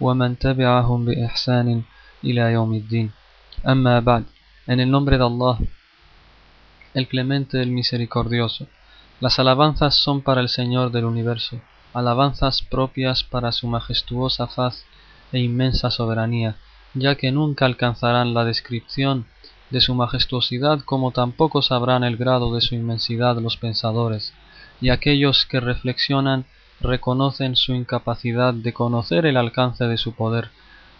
ومن تبعهم بإحسان إلى يوم الدين أما بعد En el nombre de Allah, el clemente, el misericordioso. Las alabanzas son para el Señor del universo, alabanzas propias para su majestuosa faz e inmensa soberanía, ya que nunca alcanzarán la descripción de su majestuosidad como tampoco sabrán el grado de su inmensidad los pensadores, y aquellos que reflexionan reconocen su incapacidad de conocer el alcance de su poder.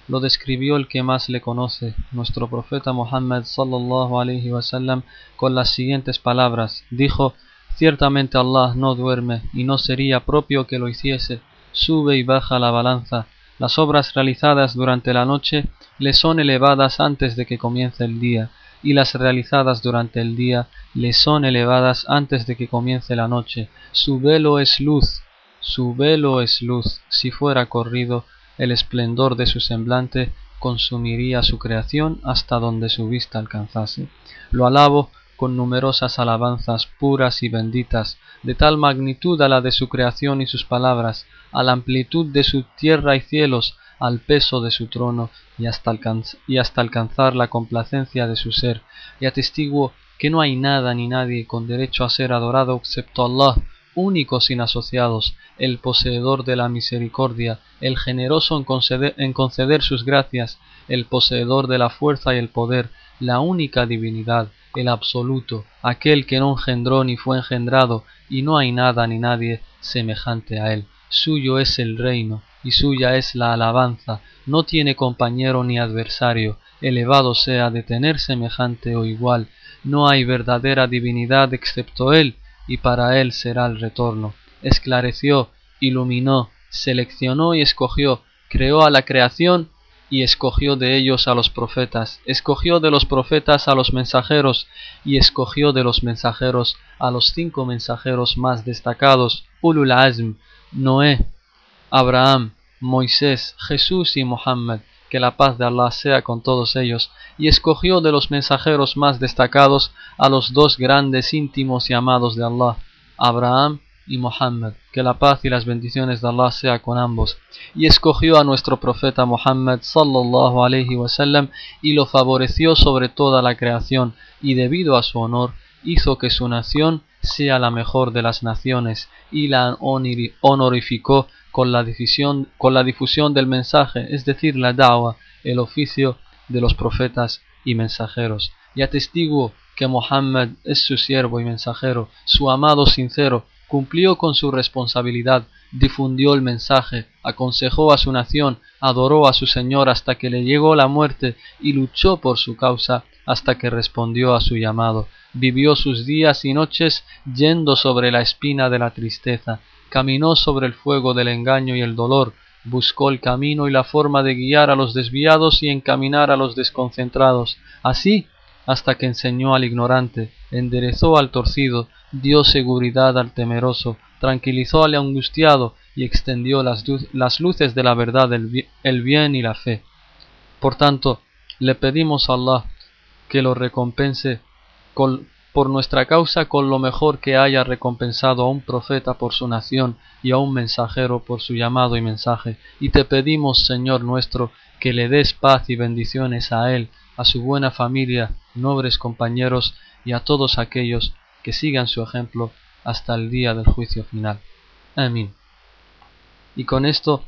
Lo describió el que más le conoce, nuestro profeta Muhammad sallallahu alaihi wasallam, con las siguientes palabras. Dijo: Ciertamente Allah no duerme y no sería propio que lo hiciese. Sube y baja la balanza. Las obras realizadas durante la noche le son elevadas antes de que comience el día, y las realizadas durante el día le son elevadas antes de que comience la noche. Su velo es luz, su velo es luz. Si fuera corrido, el esplendor de su semblante consumiría su creación hasta donde su vista alcanzase. Lo alabo con numerosas alabanzas puras y benditas, de tal magnitud a la de su creación y sus palabras, a la amplitud de su tierra y cielos, al peso de su trono y hasta, y hasta alcanzar la complacencia de su ser, y atestiguo que no hay nada ni nadie con derecho a ser adorado excepto Allah, único sin asociados, el poseedor de la misericordia, el generoso en conceder, en conceder sus gracias, el poseedor de la fuerza y el poder, la única divinidad, el absoluto, aquel que no engendró ni fue engendrado, y no hay nada ni nadie semejante a él. Suyo es el reino, y suya es la alabanza, no tiene compañero ni adversario, elevado sea de tener semejante o igual, no hay verdadera divinidad excepto él, y para él será el retorno. Esclareció, iluminó, seleccionó y escogió, creó a la creación y escogió de ellos a los profetas, escogió de los profetas a los mensajeros y escogió de los mensajeros a los cinco mensajeros más destacados, Ulul Azm, Noé, Abraham, Moisés, Jesús y Mohammed, que la paz de Allah sea con todos ellos, y escogió de los mensajeros más destacados a los dos grandes íntimos y amados de Allah, Abraham y Mohammed, que la paz y las bendiciones de Allah sea con ambos, y escogió a nuestro profeta Muhammad sallallahu alaihi wasallam y lo favoreció sobre toda la creación, y debido a su honor hizo que su nación sea la mejor de las naciones y la honorificó con la difusión, con la difusión del mensaje, es decir, la da'wa, el oficio de los profetas y mensajeros. Y atestiguo que Mohammed es su siervo y mensajero, su amado sincero, cumplió con su responsabilidad, difundió el mensaje, aconsejó a su nación, adoró a su Señor hasta que le llegó la muerte y luchó por su causa hasta que respondió a su llamado. Vivió sus días y noches yendo sobre la espina de la tristeza, caminó sobre el fuego del engaño y el dolor, buscó el camino y la forma de guiar a los desviados y encaminar a los desconcentrados, así hasta que enseñó al ignorante, enderezó al torcido, dio seguridad al temeroso, tranquilizó al angustiado y extendió las, las luces de la verdad, el bien y la fe. Por tanto, le pedimos a Allah que lo recompense con, por nuestra causa con lo mejor que haya recompensado a un profeta por su nación y a un mensajero por su llamado y mensaje. Y te pedimos, Señor nuestro, que le des paz y bendiciones a él, a su buena familia, nobles compañeros y a todos aquellos que sigan su ejemplo hasta el día del juicio final. Amén. Y con esto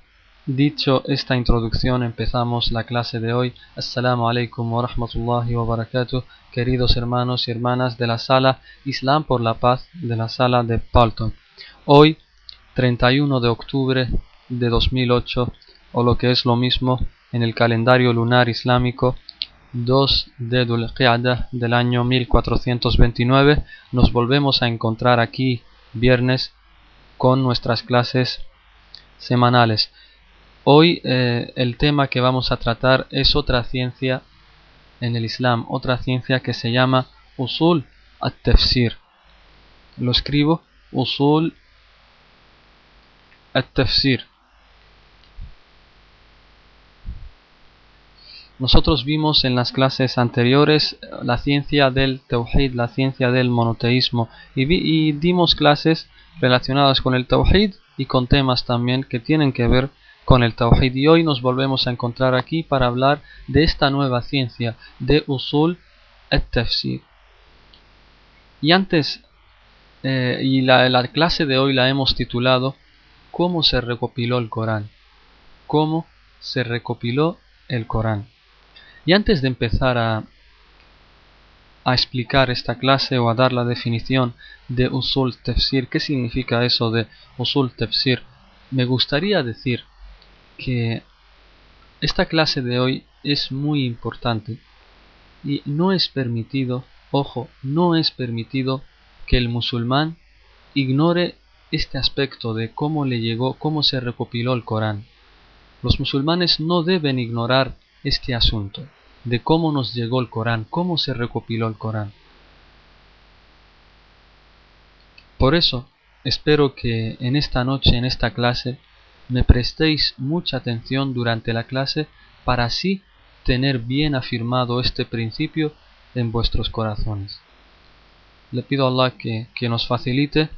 Dicho esta introducción, empezamos la clase de hoy. Assalamu alaikum wa rahmatullahi wa barakatuh, queridos hermanos y hermanas de la sala Islam por la paz de la sala de Palton. Hoy, 31 de octubre de 2008, o lo que es lo mismo en el calendario lunar islámico, 2 de Dhul del año 1429, nos volvemos a encontrar aquí viernes con nuestras clases semanales. Hoy eh, el tema que vamos a tratar es otra ciencia en el Islam, otra ciencia que se llama Usul at-Tafsir. Lo escribo Usul at-Tafsir. Nosotros vimos en las clases anteriores la ciencia del Tawhid, la ciencia del monoteísmo y, dimos clases relacionadas con el Tawhid y con temas también que tienen que ver con el Tawhid. Y hoy nos volvemos a encontrar aquí para hablar de esta nueva ciencia de Usul at-Tafsir. Y antes, eh, y la, la clase de hoy la hemos titulado ¿Cómo se recopiló el Corán? ¿Cómo se recopiló el Corán? Y antes de empezar a, a explicar esta clase o a dar la definición de usul tafsir, ¿qué significa eso de usul tafsir? Me gustaría decir que esta clase de hoy es muy importante y no es permitido, ojo, no es permitido que el musulmán ignore este aspecto de cómo le llegó, cómo se recopiló el Corán. Los musulmanes no deben ignorar este asunto de cómo nos llegó el Corán, cómo se recopiló el Corán. Por eso, espero que en esta noche, en esta clase, me prestéis mucha atención durante la clase para así tener bien afirmado este principio en vuestros corazones. Le pido a Allah que, que nos facilite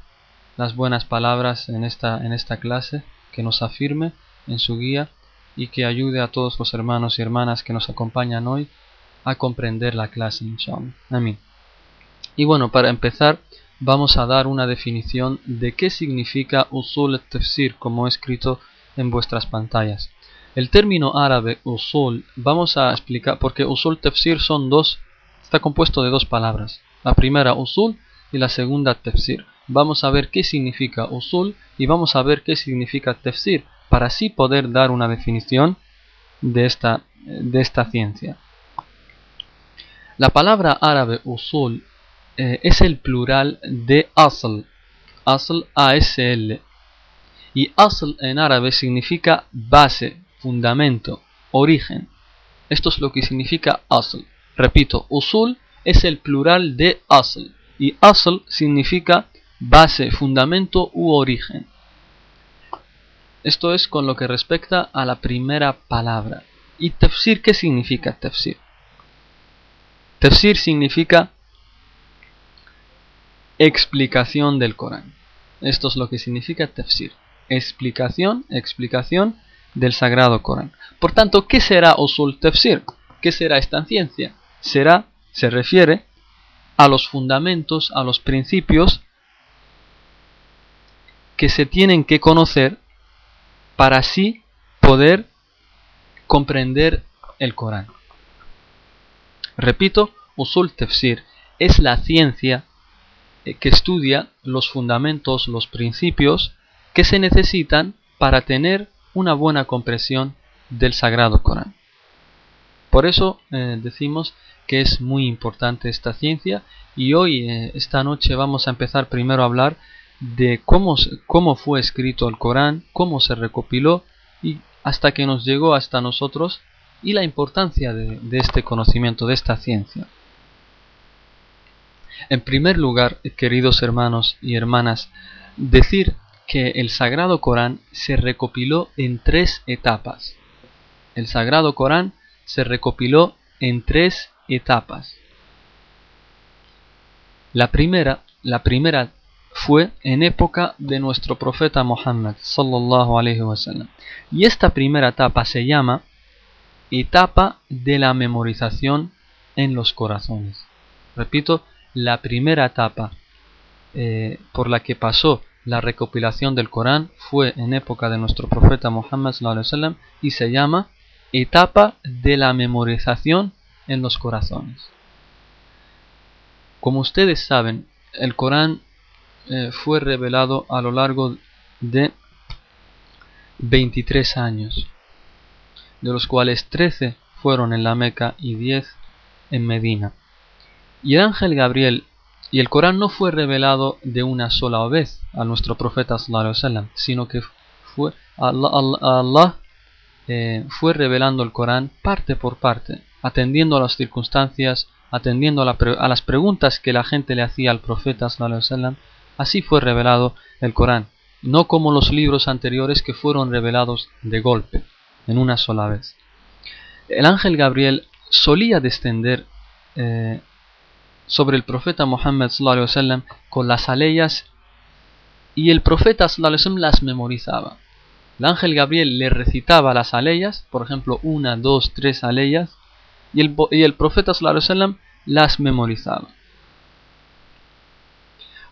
las buenas palabras en esta, en esta clase, que nos afirme en su guía y que ayude a todos los hermanos y hermanas que nos acompañan hoy a comprender la clase, inshallah. Amén. Y bueno, para empezar, vamos a dar una definición de qué significa usul tafsir, como he escrito en vuestras pantallas. El término árabe usul, vamos a explicar, porque usul tafsir son dos, está compuesto de dos palabras. La primera usul y la segunda tafsir. Vamos a ver qué significa usul y vamos a ver qué significa tafsir para así poder dar una definición de esta, de esta ciencia. La palabra árabe usul eh, es el plural de asl, asl asl, y asl en árabe significa base, fundamento, origen. Esto es lo que significa asl. Repito, usul es el plural de asl y asl significa base, fundamento u origen. Esto es con lo que respecta a la primera palabra. ¿Y tafsir qué significa tafsir? Tafsir significa explicación del Corán. Esto es lo que significa tafsir. Explicación, explicación del Sagrado Corán. Por tanto, ¿qué será usul tafsir? ¿Qué será esta ciencia? Será, se refiere a los fundamentos, a los principios que se tienen que conocer para así poder comprender el Corán. Repito, usul tafsir es la ciencia que estudia los fundamentos, los principios que se necesitan para tener una buena comprensión del Sagrado Corán. Por eso eh, decimos que es muy importante esta ciencia y hoy, eh, esta noche, vamos a empezar primero a hablar de cómo, cómo fue escrito el Corán, cómo se recopiló y hasta que nos llegó hasta nosotros y la importancia de este conocimiento, de esta ciencia. En primer lugar, queridos hermanos y hermanas, decir que el Sagrado Corán se recopiló en tres etapas. El Sagrado Corán se recopiló en tres etapas. La primera, la primera fue en época de nuestro profeta Muhammad sallallahu alaihi wasallam. Y esta primera etapa se llama etapa de la memorización en los corazones. Repito, la primera etapa eh, por la que pasó la recopilación del Corán fue en época de nuestro profeta Muhammad wasallam y se llama etapa de la memorización en los corazones. Como ustedes saben, el Corán eh, fue revelado a lo largo de 23 años, de los cuales 13 fueron en la Meca y 10 en Medina. Y el ángel Gabriel y el Corán no fue revelado de una sola vez a nuestro profeta sallallahu sino que fue Allah, eh, fue revelando el Corán parte por parte, atendiendo a las circunstancias, atendiendo a, las preguntas que la gente le hacía al profeta así fue revelado el Corán, no como los libros anteriores que fueron revelados de golpe, en una sola vez. El ángel Gabriel solía descender eh, sobre el profeta Muhammad con las aleyas y el profeta las memorizaba. El ángel Gabriel le recitaba las aleyas, por ejemplo, una, dos, tres aleyas, y el, y el profeta las memorizaba.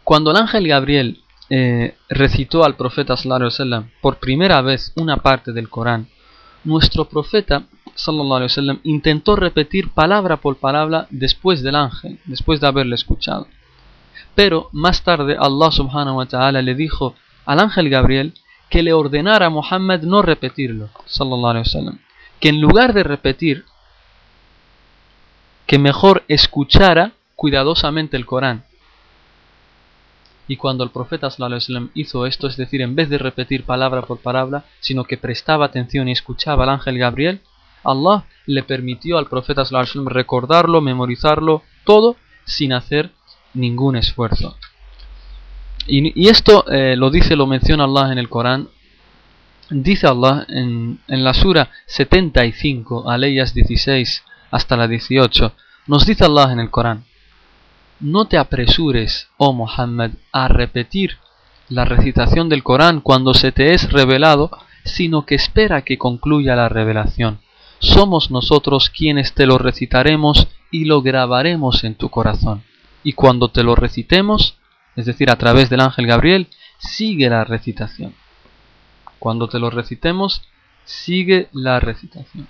Cuando el ángel Gabriel eh, recitó al profeta por primera vez una parte del Corán, nuestro profeta intentó repetir palabra por palabra después del ángel, después de haberle escuchado. Pero más tarde Allah subhanahu wa ta'ala le dijo al ángel Gabriel que le ordenara a Muhammad no repetirlo, que en lugar de repetir, que mejor escuchara cuidadosamente el Corán. Y cuando el profeta hizo esto, es decir, en vez de repetir palabra por palabra, sino que prestaba atención y escuchaba al ángel Gabriel, Allah le permitió al profeta recordarlo, memorizarlo, todo sin hacer ningún esfuerzo. Y, esto eh, lo dice, lo menciona Allah en el Corán. Dice Allah en, en la Sura 75, aleyas 16 hasta la 18, nos dice Allah en el Corán, no te apresures, oh Muhammad, a repetir la recitación del Corán cuando se te es revelado, sino que espera que concluya la revelación. Somos nosotros quienes te lo recitaremos y lo grabaremos en tu corazón. Y cuando te lo recitemos, es decir, a través del ángel Gabriel, sigue la recitación. Cuando te lo recitemos, sigue la recitación.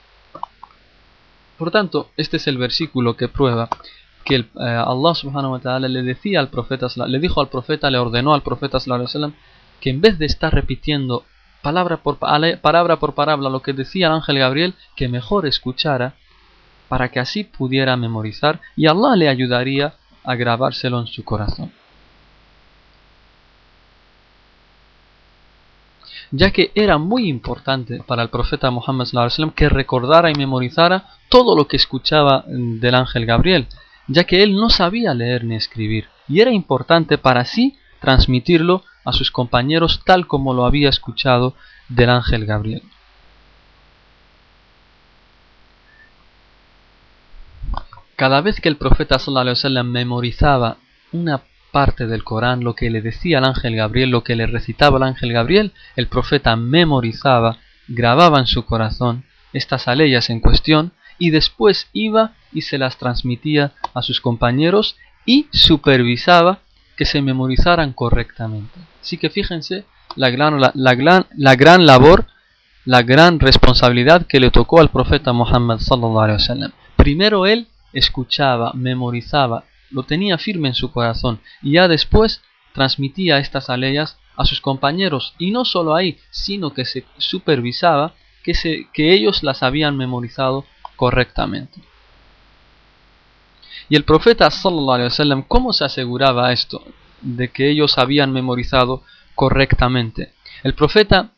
Por tanto, este es el versículo que prueba que eh, Allah subhanahu wa ta'ala le decía al profeta, le dijo al profeta, le ordenó al profeta que en vez de estar repitiendo palabra por, palabra por palabra lo que decía el ángel Gabriel, que mejor escuchara para que así pudiera memorizar y Allah le ayudaría a grabárselo en su corazón. ya que era muy importante para el profeta Muhammad que recordara y memorizara todo lo que escuchaba del ángel Gabriel, ya que él no sabía leer ni escribir, y era importante para sí transmitirlo a sus compañeros tal como lo había escuchado del ángel Gabriel. Cada vez que el profeta memorizaba una parte del Corán, lo que le decía el ángel Gabriel, lo que le recitaba el ángel Gabriel, el profeta memorizaba, grababa en su corazón estas aleyas en cuestión y después iba y se las transmitía a sus compañeros y supervisaba que se memorizaran correctamente. Así que fíjense la gran, la, la gran labor, la gran responsabilidad que le tocó al profeta Muhammad Primero él escuchaba, memorizaba, lo tenía firme en su corazón y ya después transmitía estas aleyas a sus compañeros y no solo ahí, sino que se supervisaba que, se, que ellos las habían memorizado correctamente. Y el profeta sallallahu alaihi wasallam, ¿cómo se aseguraba esto de que ellos habían memorizado correctamente? El profeta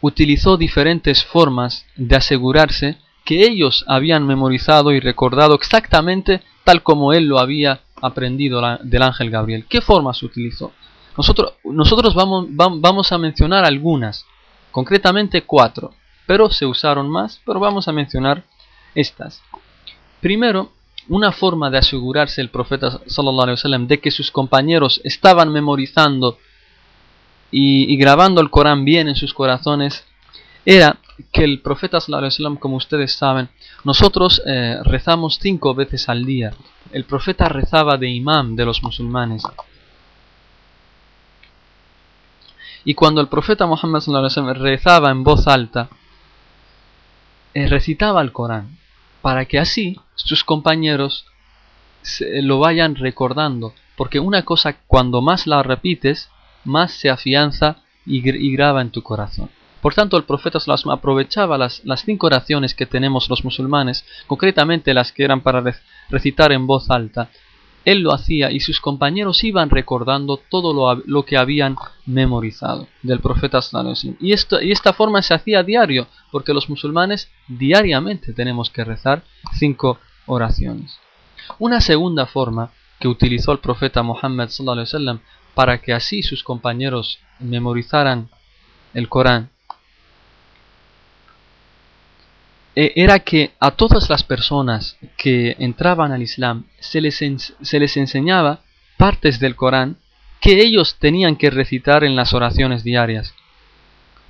utilizó diferentes formas de asegurarse que ellos habían memorizado y recordado exactamente tal como él lo había aprendido del ángel Gabriel. ¿Qué formas utilizó? Nosotros, vamos a mencionar algunas, concretamente cuatro, pero se usaron más, pero vamos a mencionar estas. Primero, una forma de asegurarse el profeta sallallahu alaihi de que sus compañeros estaban memorizando y, grabando el Corán bien en sus corazones era que el profeta sallallahu como ustedes saben, nosotros eh, rezamos cinco veces al día. El profeta rezaba de imam de los musulmanes. Y cuando el profeta Muhammad sallallahu rezaba en voz alta, eh, recitaba el Corán, para que así sus compañeros lo vayan recordando, porque una cosa cuando más la repites, más se afianza y graba en tu corazón. Por tanto, el profeta aprovechaba las, las, cinco oraciones que tenemos los musulmanes, concretamente las que eran para recitar en voz alta. Él lo hacía y sus compañeros iban recordando todo lo, que habían memorizado del profeta y, esto, y esta forma se hacía diario, porque los musulmanes diariamente tenemos que rezar cinco oraciones. Una segunda forma que utilizó el profeta Muhammad para que así sus compañeros memorizaran el Corán eh, era que a todas las personas que entraban al Islam se les, se les enseñaba partes del Corán que ellos tenían que recitar en las oraciones diarias.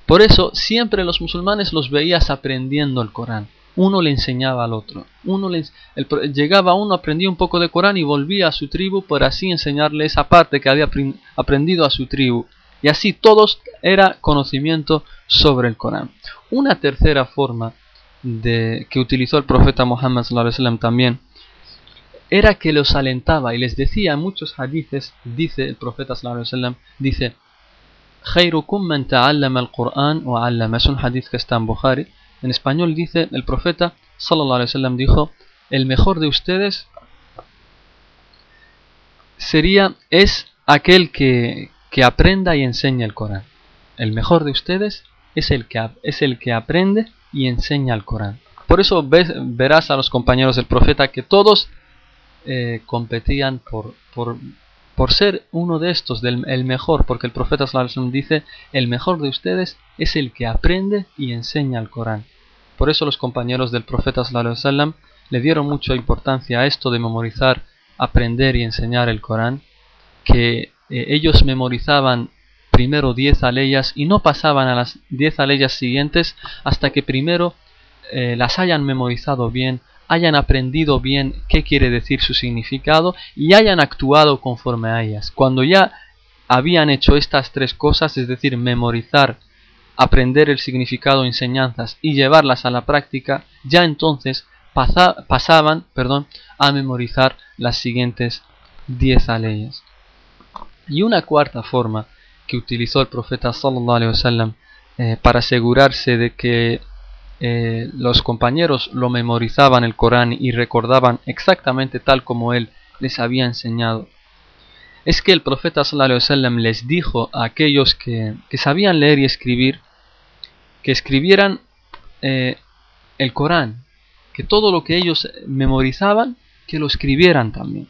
Por eso siempre los musulmanes los veías aprendiendo el Corán. Uno le enseñaba al otro. Uno llegaba uno, aprendía un poco de Corán y volvía a su tribu por así enseñarle esa parte que había aprendido a su tribu. Y así todos era conocimiento sobre el Corán. Una tercera forma de, que utilizó el profeta Muhammad también era que los alentaba y les decía muchos hadithes, dice el profeta dice man ta'allama al-Qur'an wa. Es un hadith que está en Bukhari. En español dice el profeta sallallahu alaihi wasallam dijo, el mejor de ustedes sería es aquel que, que aprenda y enseña el Corán. El mejor de ustedes es el que es el que aprende y enseña el Corán. Por eso ves, verás a los compañeros del profeta que todos eh, competían por, por, por, ser uno de estos, del, el mejor, porque el profeta dice, el mejor de ustedes es el que aprende y enseña el Corán. Por eso los compañeros del profeta le dieron mucha importancia a esto de memorizar, aprender y enseñar el Corán, que eh, ellos memorizaban primero 10 aleyas y no pasaban a las 10 aleyas siguientes hasta que primero eh, las hayan memorizado bien, hayan aprendido bien qué quiere decir su significado y hayan actuado conforme a ellas. Cuando ya habían hecho estas tres cosas, es decir, memorizar, aprender el significado, enseñanzas y llevarlas a la práctica, ya entonces pasaban perdón, a memorizar las siguientes 10 aleyas. Y una cuarta forma que utilizó el profeta sallallahu wasallam eh, para asegurarse de que eh, los compañeros lo memorizaban el Corán y recordaban exactamente tal como él les había enseñado. Es que el profeta sallallahu les dijo a aquellos que, sabían leer y escribir que escribieran eh, el Corán, que todo lo que ellos memorizaban, que lo escribieran también.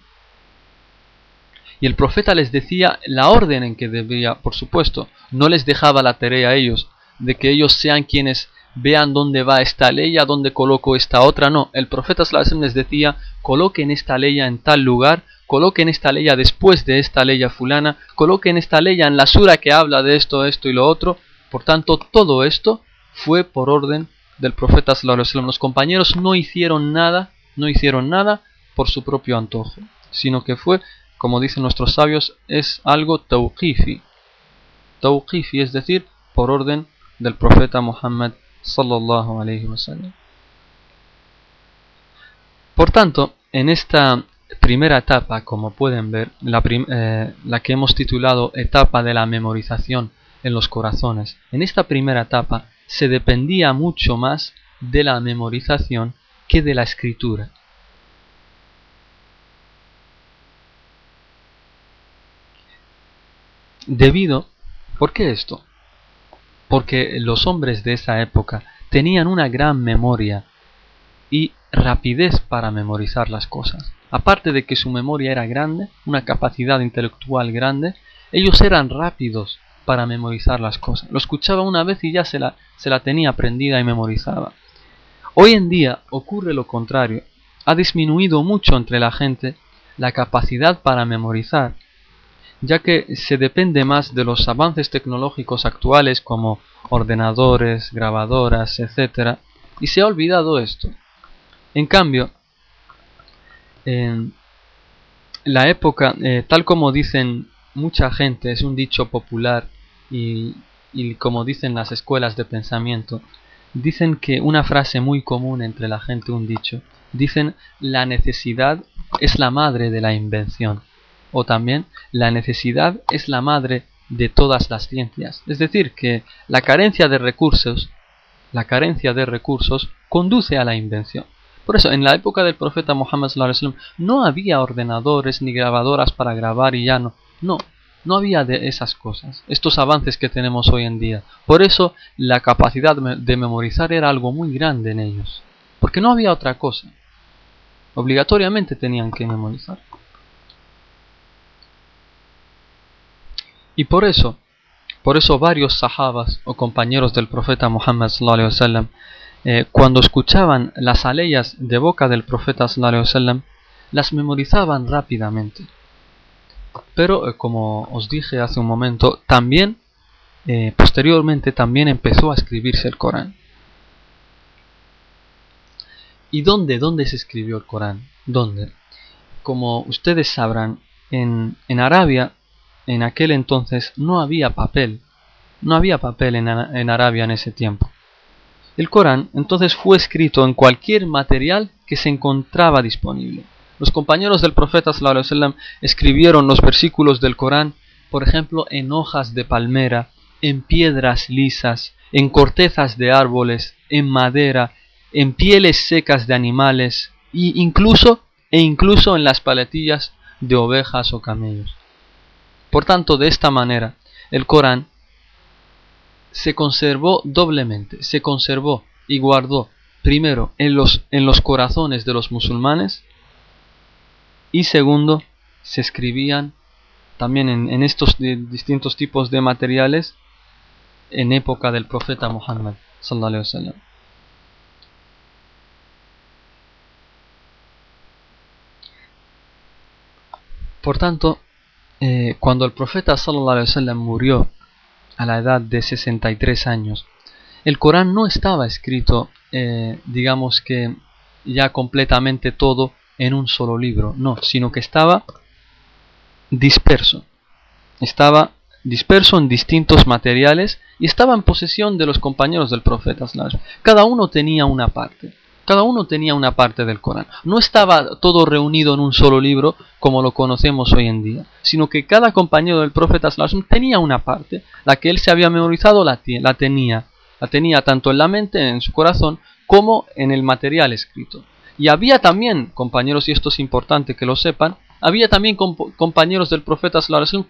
Y el profeta les decía la orden en que debía, por supuesto, no les dejaba la tarea a ellos, de que ellos sean quienes vean dónde va esta ley, a dónde coloco esta otra, no, el profeta les decía, coloquen esta ley en tal lugar, coloquen esta ley después de esta ley fulana, coloquen esta ley en la sura que habla de esto, esto y lo otro, por tanto todo esto fue por orden del profeta Los compañeros no hicieron nada, no hicieron nada por su propio antojo, sino que fue como dicen nuestros sabios, es algo tawqifi. Tawqifi, es decir, por orden del profeta Muhammad sallallahu alayhi wasallam. Por tanto, en esta primera etapa, como pueden ver, la, eh, la, que hemos titulado etapa de la memorización en los corazones, en esta primera etapa se dependía mucho más de la memorización que de la escritura. Debido, ¿por qué esto? Porque los hombres de esa época tenían una gran memoria y rapidez para memorizar las cosas. Aparte de que su memoria era grande, una capacidad intelectual grande, ellos eran rápidos para memorizar las cosas. Lo escuchaba una vez y ya se la, se la tenía aprendida y memorizaba. Hoy en día ocurre lo contrario. Ha disminuido mucho entre la gente la capacidad para memorizar ya que se depende más de los avances tecnológicos actuales como ordenadores, grabadoras, etc. Y se ha olvidado esto. En cambio, en la época, eh, tal como dicen mucha gente, es un dicho popular y, y como dicen las escuelas de pensamiento, dicen que una frase muy común entre la gente, un dicho, dicen la necesidad es la madre de la invención o también la necesidad es la madre de todas las ciencias. Es decir, que la carencia de recursos, la carencia de recursos conduce a la invención. Por eso, en la época del profeta Muhammad no había ordenadores ni grabadoras para grabar y ya no. No, No había de esas cosas, estos avances que tenemos hoy en día. Por eso la capacidad de memorizar era algo muy grande en ellos. Porque no había otra cosa. Obligatoriamente tenían que memorizar. Y por eso, por eso varios sahabas o compañeros del profeta Muhammad sallallahu eh, cuando escuchaban las aleyas de boca del profeta sallallahu las memorizaban rápidamente. Pero eh, como os dije hace un momento, también eh, posteriormente también empezó a escribirse el Corán. ¿Y dónde, dónde se escribió el Corán? ¿Dónde? Como ustedes sabrán, en, en Arabia, en aquel entonces, no había papel. No había papel en, Arabia en ese tiempo. El Corán entonces fue escrito en cualquier material que se encontraba disponible. Los compañeros del profeta sallam, escribieron los versículos del Corán, por ejemplo, en hojas de palmera, en piedras lisas, en cortezas de árboles, en madera, en pieles secas de animales e incluso e incluso en las paletillas de ovejas o camellos. Por tanto, de esta manera, el Corán se conservó doblemente, se conservó y guardó primero en los, corazones de los musulmanes y segundo, se escribían también en, estos distintos tipos de materiales en época del profeta Muhammad Por tanto, eh, cuando el profeta sallallahu murió a la edad de 63 años, el Corán no estaba escrito, eh, digamos que ya completamente todo en un solo libro, no, sino que estaba disperso. Estaba disperso en distintos materiales y estaba en posesión de los compañeros del profeta. Cada uno tenía una parte. Cada uno tenía una parte del Corán. No estaba todo reunido en un solo libro como lo conocemos hoy en día, sino que cada compañero del profeta tenía una parte. La que él se había memorizado la, la tenía. La tenía tanto en la mente, en su corazón, como en el material escrito. Y había también, compañeros, y esto es importante que lo sepan, había también compañeros del profeta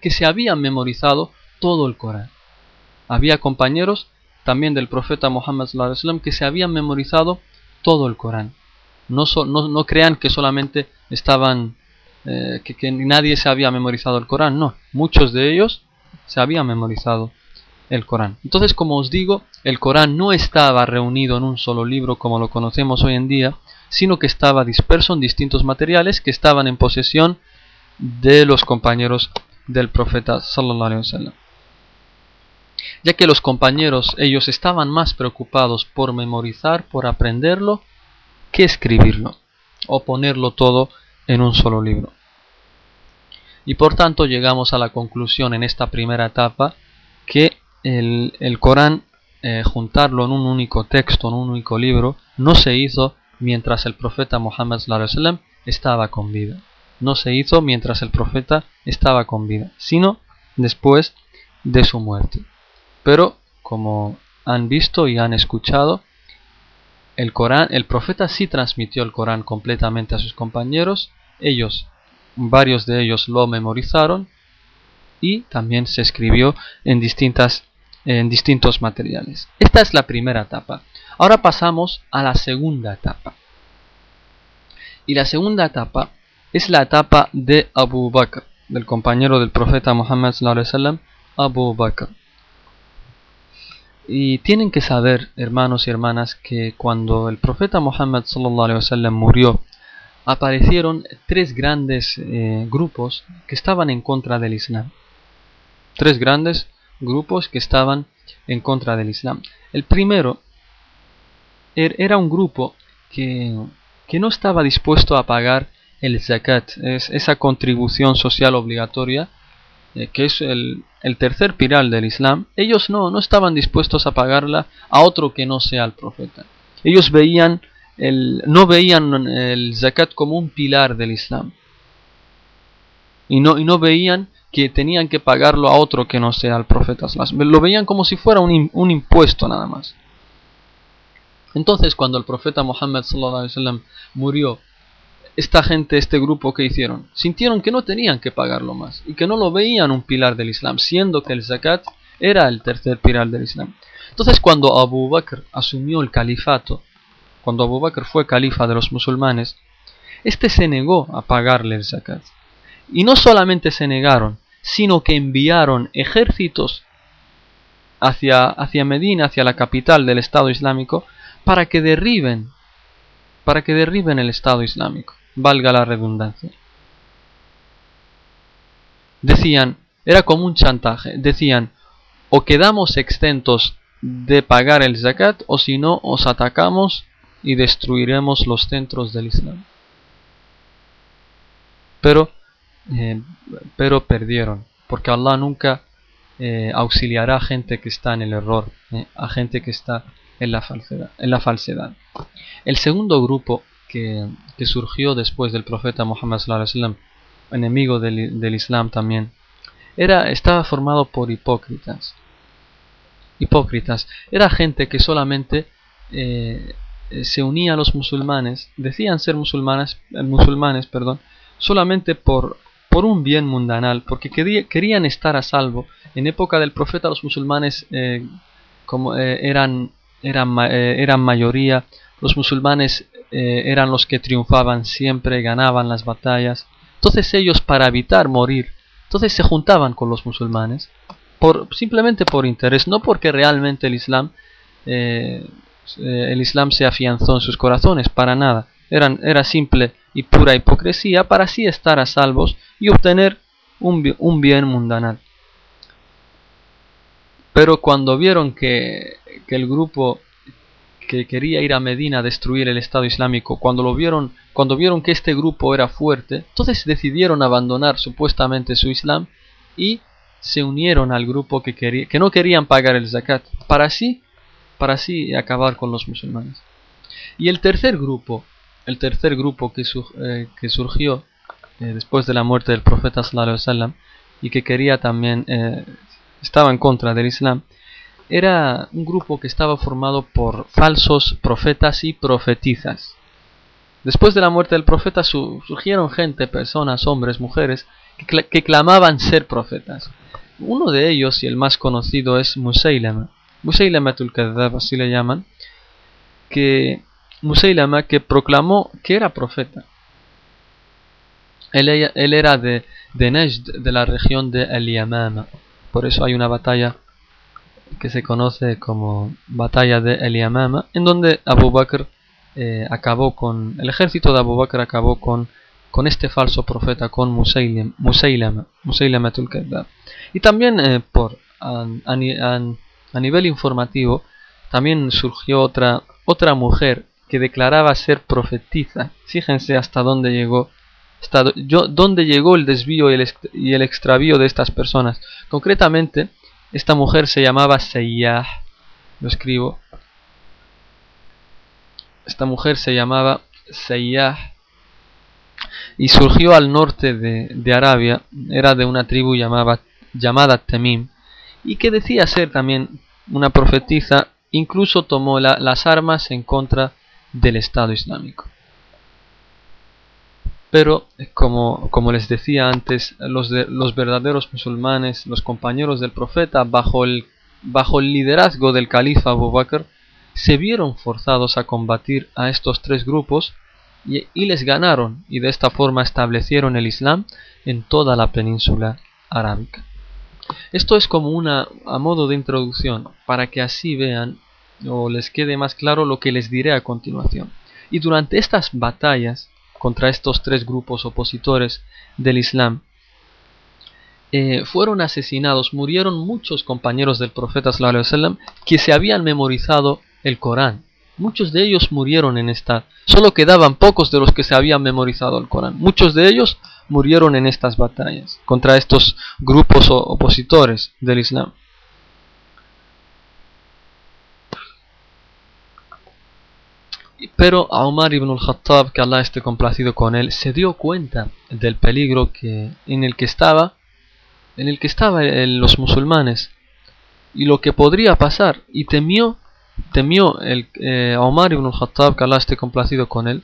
que se habían memorizado todo el Corán. Había compañeros también del profeta Muhammad que se habían memorizado todo el Corán. No, no, crean que solamente estaban, eh, que, que nadie se había memorizado el Corán, no, muchos de ellos se habían memorizado el Corán. Entonces, como os digo, el Corán no estaba reunido en un solo libro como lo conocemos hoy en día, sino que estaba disperso en distintos materiales que estaban en posesión de los compañeros del profeta sallallahu alaihi wasallam. Ya que los compañeros ellos estaban más preocupados por memorizar, por aprenderlo, que escribirlo o ponerlo todo en un solo libro. Y por tanto llegamos a la conclusión en esta primera etapa que el, Corán, eh, juntarlo en un único texto, en un único libro, no se hizo mientras el profeta Muhammad estaba con vida. No se hizo mientras el profeta estaba con vida, sino después de su muerte. Pero, como han visto y han escuchado, el Corán, el profeta sí transmitió el Corán completamente a sus compañeros, ellos, varios de ellos lo memorizaron y también se escribió en distintas en distintos materiales. Esta es la primera etapa. Ahora pasamos a la segunda etapa. Y la segunda etapa es la etapa de Abu Bakr, del compañero del profeta Muhammad Abu Bakr. Y tienen que saber, hermanos y hermanas, que cuando el profeta Muhammad sallam, murió, aparecieron tres grandes eh, grupos que estaban en contra del Islam. Tres grandes grupos que estaban en contra del Islam. El primero er, era un grupo que, que no estaba dispuesto a pagar el zakat, es esa contribución social obligatoria, eh, que es el, el, tercer pilar del Islam, ellos no, no estaban dispuestos a pagarla a otro que no sea el profeta. Ellos veían el, no veían el zakat como un pilar del Islam. Y no, y no veían que tenían que pagarlo a otro que no sea el profeta. Lo veían como si fuera un, un impuesto nada más. Entonces, cuando el profeta Muhammad murió, esta gente, este grupo que hicieron, sintieron que no tenían que pagarlo más y que no lo veían un pilar del Islam, siendo que el zakat era el tercer pilar del Islam. Entonces cuando Abu Bakr asumió el califato, cuando Abu Bakr fue califa de los musulmanes, este se negó a pagarle el zakat. Y no solamente se negaron, sino que enviaron ejércitos hacia, hacia Medina, hacia la capital del Estado Islámico, para que derriben, para que derriben el Estado Islámico valga la redundancia. Decían, era como un chantaje, decían, o quedamos exentos de pagar el zakat, o si no, os atacamos y destruiremos los centros del Islam. Pero, eh, pero perdieron, porque Allah nunca eh, auxiliará a gente que está en el error, eh, a gente que está en la falsedad. En la falsedad. El segundo grupo que, surgió después del profeta Muhammad sallam, enemigo del, Islam también, era, estaba formado por hipócritas. Hipócritas. Era gente que solamente eh, se unía a los musulmanes, decían ser musulmanes, eh, musulmanes perdón, solamente por, por un bien mundanal, porque querían estar a salvo. En época del profeta los musulmanes eh, como, eran, eran, eran mayoría, los musulmanes eh, eran los que triunfaban siempre, ganaban las batallas. Entonces ellos para evitar morir, entonces se juntaban con los musulmanes, por, simplemente por interés, no porque realmente el Islam, eh, eh, el Islam se afianzó en sus corazones, para nada. Eran, era simple y pura hipocresía para así estar a salvos y obtener un, un bien mundanal. Pero cuando vieron que, que el grupo que quería ir a Medina a destruir el Estado Islámico, cuando lo vieron, cuando vieron que este grupo era fuerte, entonces decidieron abandonar supuestamente su Islam y se unieron al grupo que, quería, que no querían pagar el zakat, para así, para así acabar con los musulmanes. Y el tercer grupo, el tercer grupo que, eh, que surgió eh, después de la muerte del profeta sallallahu y que quería también eh, estaba en contra del Islam, era un grupo que estaba formado por falsos profetas y profetizas. Después de la muerte del profeta surgieron gente, personas, hombres, mujeres, que, clamaban ser profetas. Uno de ellos, y el más conocido, es Musaylama. Musaylamatul Kadhab, así le llaman. Que Musaylama que proclamó que era profeta. Él, era de, de Najd, de la región de El Por eso hay una batalla que se conoce como Batalla de El Yamama, en donde Abu Bakr eh, acabó con, el ejército de Abu Bakr acabó con, con este falso profeta, con Musaylim, Musaylama. Y también eh, por, a, a, nivel informativo, también surgió otra, otra mujer que declaraba ser profetiza. Fíjense hasta dónde llegó hasta yo, dónde llegó el desvío y el, y el extravío de estas personas. Concretamente, esta mujer se llamaba Seyyah. Lo escribo. Esta mujer se llamaba Seyyah. Y surgió al norte de, Arabia. Era de una tribu llamada Temim. Y que decía ser también una profetisa. Incluso tomó las armas en contra del Estado Islámico. Pero, como, como les decía antes, los, de, los verdaderos musulmanes, los compañeros del profeta, bajo el, bajo el liderazgo del califa Abu Bakr, se vieron forzados a combatir a estos tres grupos y, y, les ganaron y de esta forma establecieron el Islam en toda la península arábica. Esto es como una a modo de introducción para que así vean o les quede más claro lo que les diré a continuación. Y durante estas batallas contra estos tres grupos opositores del Islam, eh, fueron asesinados, murieron muchos compañeros del profeta sallam, que se habían memorizado el Corán. Muchos de ellos murieron en esta, solo quedaban pocos de los que se habían memorizado el Corán. Muchos de ellos murieron en estas batallas contra estos grupos opositores del Islam. Pero Omar ibn al-Khattab, que Allah esté complacido con él, se dio cuenta del peligro que, en el que estaba, en el que estaban los musulmanes y lo que podría pasar y temió, temió el, eh, Omar ibn al-Khattab, que Allah esté complacido con él,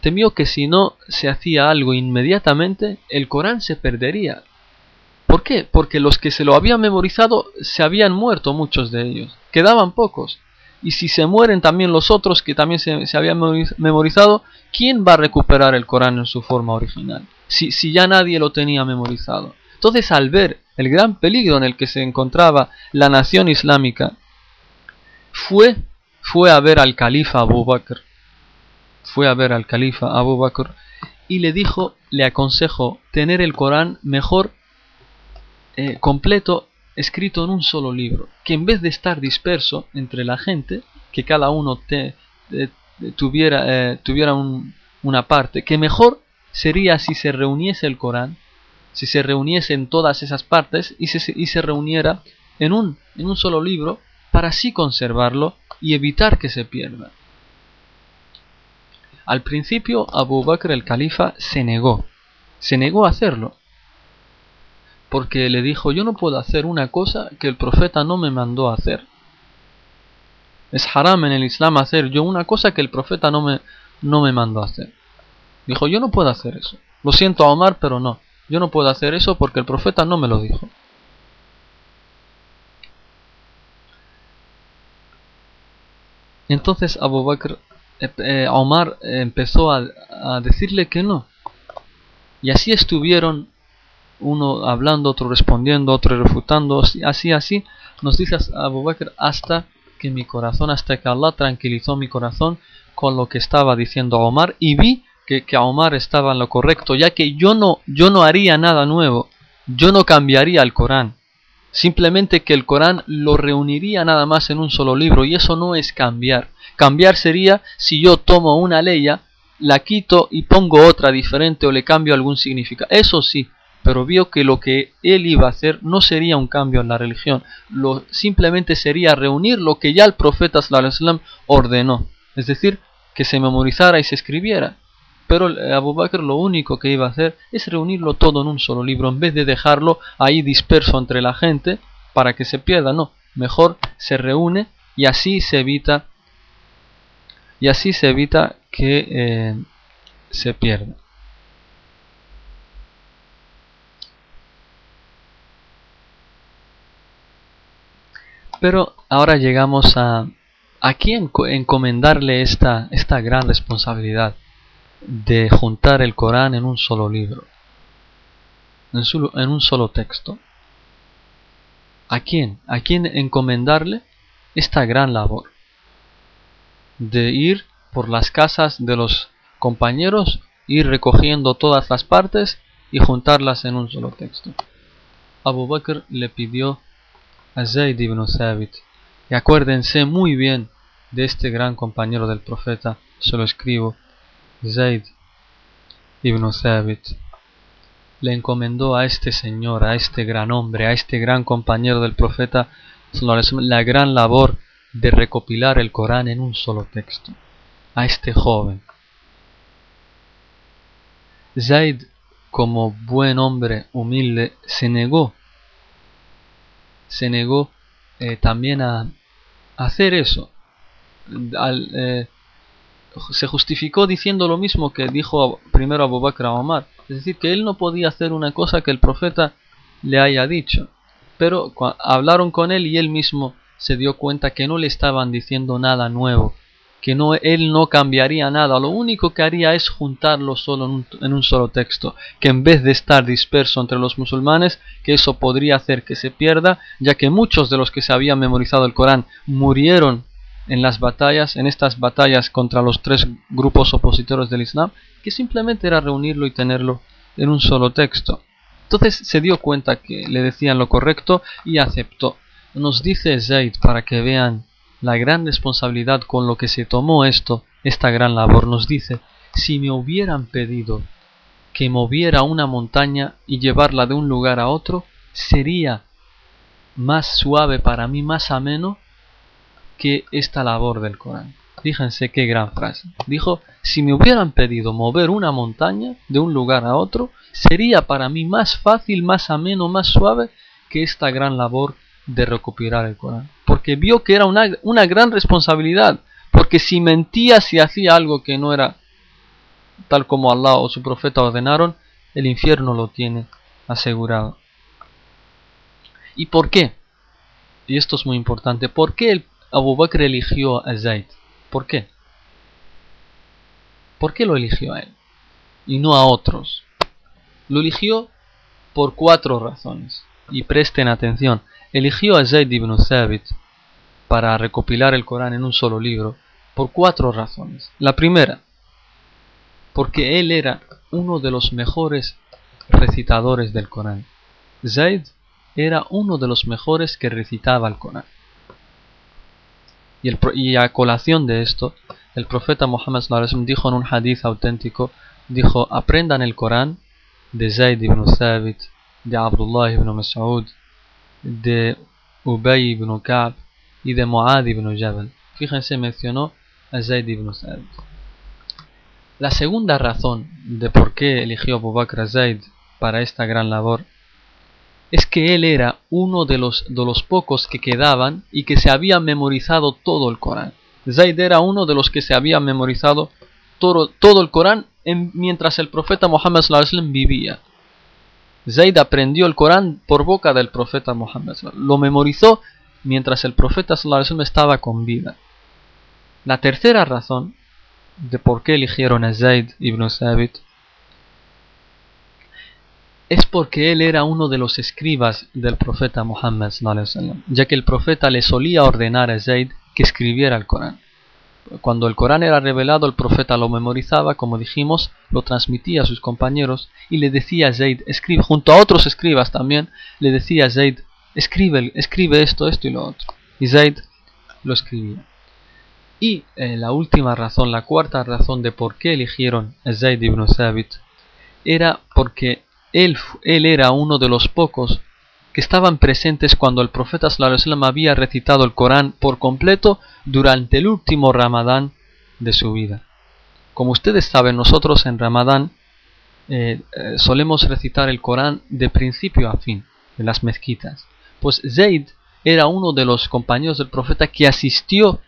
temió que si no se hacía algo inmediatamente, el Corán se perdería. ¿Por qué? Porque los que se lo habían memorizado se habían muerto muchos de ellos, quedaban pocos. Y si se mueren también los otros que también se, habían memorizado, ¿quién va a recuperar el Corán en su forma original? Si, si ya nadie lo tenía memorizado. Entonces al ver el gran peligro en el que se encontraba la nación islámica, fue, fue a ver al califa Abu Bakr, fue a ver al califa Abu Bakr y le dijo, le aconsejó tener el Corán mejor eh, completo escrito en un solo libro, que en vez de estar disperso entre la gente, que cada uno te, tuviera, eh, tuviera una parte, que mejor sería si se reuniese el Corán, si se reuniese en todas esas partes y se, y se reuniera en un, en un solo libro para así conservarlo y evitar que se pierda. Al principio Abu Bakr el califa se negó, se negó a hacerlo, porque le dijo yo no puedo hacer una cosa que el profeta no me mandó a hacer. Es haram en el Islam hacer yo una cosa que el profeta no me, no me mandó a hacer. Dijo yo no puedo hacer eso. Lo siento a Omar, pero no. Yo no puedo hacer eso porque el profeta no me lo dijo. Entonces Abu Bakr, eh, eh, Omar empezó a, decirle que no. Y así estuvieron, uno hablando, otro respondiendo, otro refutando, así, así, nos dice Abu Bakr hasta que mi corazón, hasta que Allah tranquilizó mi corazón con lo que estaba diciendo Omar y vi que, que Omar estaba en lo correcto, ya que yo no, yo no haría nada nuevo, yo no cambiaría el Corán. Simplemente que el Corán lo reuniría nada más en un solo libro y eso no es cambiar. Cambiar sería si yo tomo una ley, la quito y pongo otra diferente o le cambio algún significado. Eso sí, pero vio que lo que él iba a hacer no sería un cambio en la religión, lo, simplemente sería reunir lo que ya el profeta sallam ordenó, es decir, que se memorizara y se escribiera. Pero Abu Bakr lo único que iba a hacer es reunirlo todo en un solo libro, en vez de dejarlo ahí disperso entre la gente para que se pierda, no, mejor se reúne y así se evita y así se evita que eh, se pierda. Pero ahora llegamos a a quién encomendarle esta, esta gran responsabilidad de juntar el Corán en un solo libro, en, un solo texto. ¿A quién? ¿A quién encomendarle esta gran labor? De ir por las casas de los compañeros, ir recogiendo todas las partes y juntarlas en un solo texto. Abu Bakr le pidió a Zayd ibn Thabit, y acuérdense muy bien de este gran compañero del profeta, se lo escribo, Zayd ibn Thabit le encomendó a este señor, a este gran hombre, a este gran compañero del profeta, la gran labor de recopilar el Corán en un solo texto, a este joven. Zaid, como buen hombre humilde, se negó, se negó eh, también a hacer eso. Al, eh, se justificó diciendo lo mismo que dijo primero Abu Bakr a Omar. Es decir, que él no podía hacer una cosa que el profeta le haya dicho. Pero hablaron con él y él mismo se dio cuenta que no le estaban diciendo nada nuevo, que no, él no cambiaría nada, lo único que haría es juntarlo solo en un, solo texto, que en vez de estar disperso entre los musulmanes, que eso podría hacer que se pierda, ya que muchos de los que se habían memorizado el Corán murieron en las batallas, en estas batallas contra los tres grupos opositores del Islam, que simplemente era reunirlo y tenerlo en un solo texto. Entonces se dio cuenta que le decían lo correcto y aceptó. Nos dice Zaid para que vean la gran responsabilidad con lo que se tomó esto, esta gran labor. Nos dice, si me hubieran pedido que moviera una montaña y llevarla de un lugar a otro, sería más suave para mí, más ameno que esta labor del Corán. Fíjense qué gran frase. Dijo, si me hubieran pedido mover una montaña de un lugar a otro, sería para mí más fácil, más ameno, más suave que esta gran labor de recopilar el Corán. Porque vio que era una, una gran responsabilidad. Porque si mentía, si hacía algo que no era tal como Allah o su profeta ordenaron, el infierno lo tiene asegurado. ¿Y por qué? Y esto es muy importante. ¿Por qué el Abu Bakr eligió a Zaid? ¿Por qué? ¿Por qué lo eligió a él? Y no a otros. Lo eligió por cuatro razones. Y presten atención. Eligió a Zaid ibn Thabit para recopilar el Corán en un solo libro por cuatro razones. La primera, porque él era uno de los mejores recitadores del Corán. Zaid era uno de los mejores que recitaba el Corán. Y, el, a colación de esto, el profeta Muhammad dijo en un hadith auténtico, dijo, aprendan el Corán de Zayd ibn Thabit, de Abdullah ibn Mas'ud, de Ubay ibn Ka'b y de Muad ibn Jabal. Fíjense, mencionó a Zayd ibn Thabit. La segunda razón de por qué eligió Abu Bakr Zayd para esta gran labor es que él era uno de los, de los pocos que quedaban y que se había memorizado todo el Corán. Zaid era uno de los que se había memorizado todo, todo el Corán mientras el profeta Muhammad vivía. Zaid aprendió el Corán por boca del profeta Muhammad. Lo memorizó mientras el profeta estaba con vida. La tercera razón de por qué eligieron a Zaid ibn Sabit es porque él era uno de los escribas del profeta Muhammad, ya que el profeta le solía ordenar a Zayd que escribiera el Corán. Cuando el Corán era revelado, el profeta lo memorizaba, como dijimos, lo transmitía a sus compañeros y le decía a Zayd, escribe, junto a otros escribas también, le decía a Zayd, escribe, escribe esto, esto y lo otro. Y Zayd lo escribía. Y eh, la última razón, la cuarta razón de por qué eligieron a Zayd ibn Thabit, era porque él, era uno de los pocos estaban presentes cuando el profeta sallam había recitado el Corán por completo durante el último Ramadán de su vida. Como ustedes saben, nosotros en Ramadán eh, eh, solemos recitar el Corán de principio a fin en las mezquitas. Pues Zayd era uno de los compañeros del profeta que asistió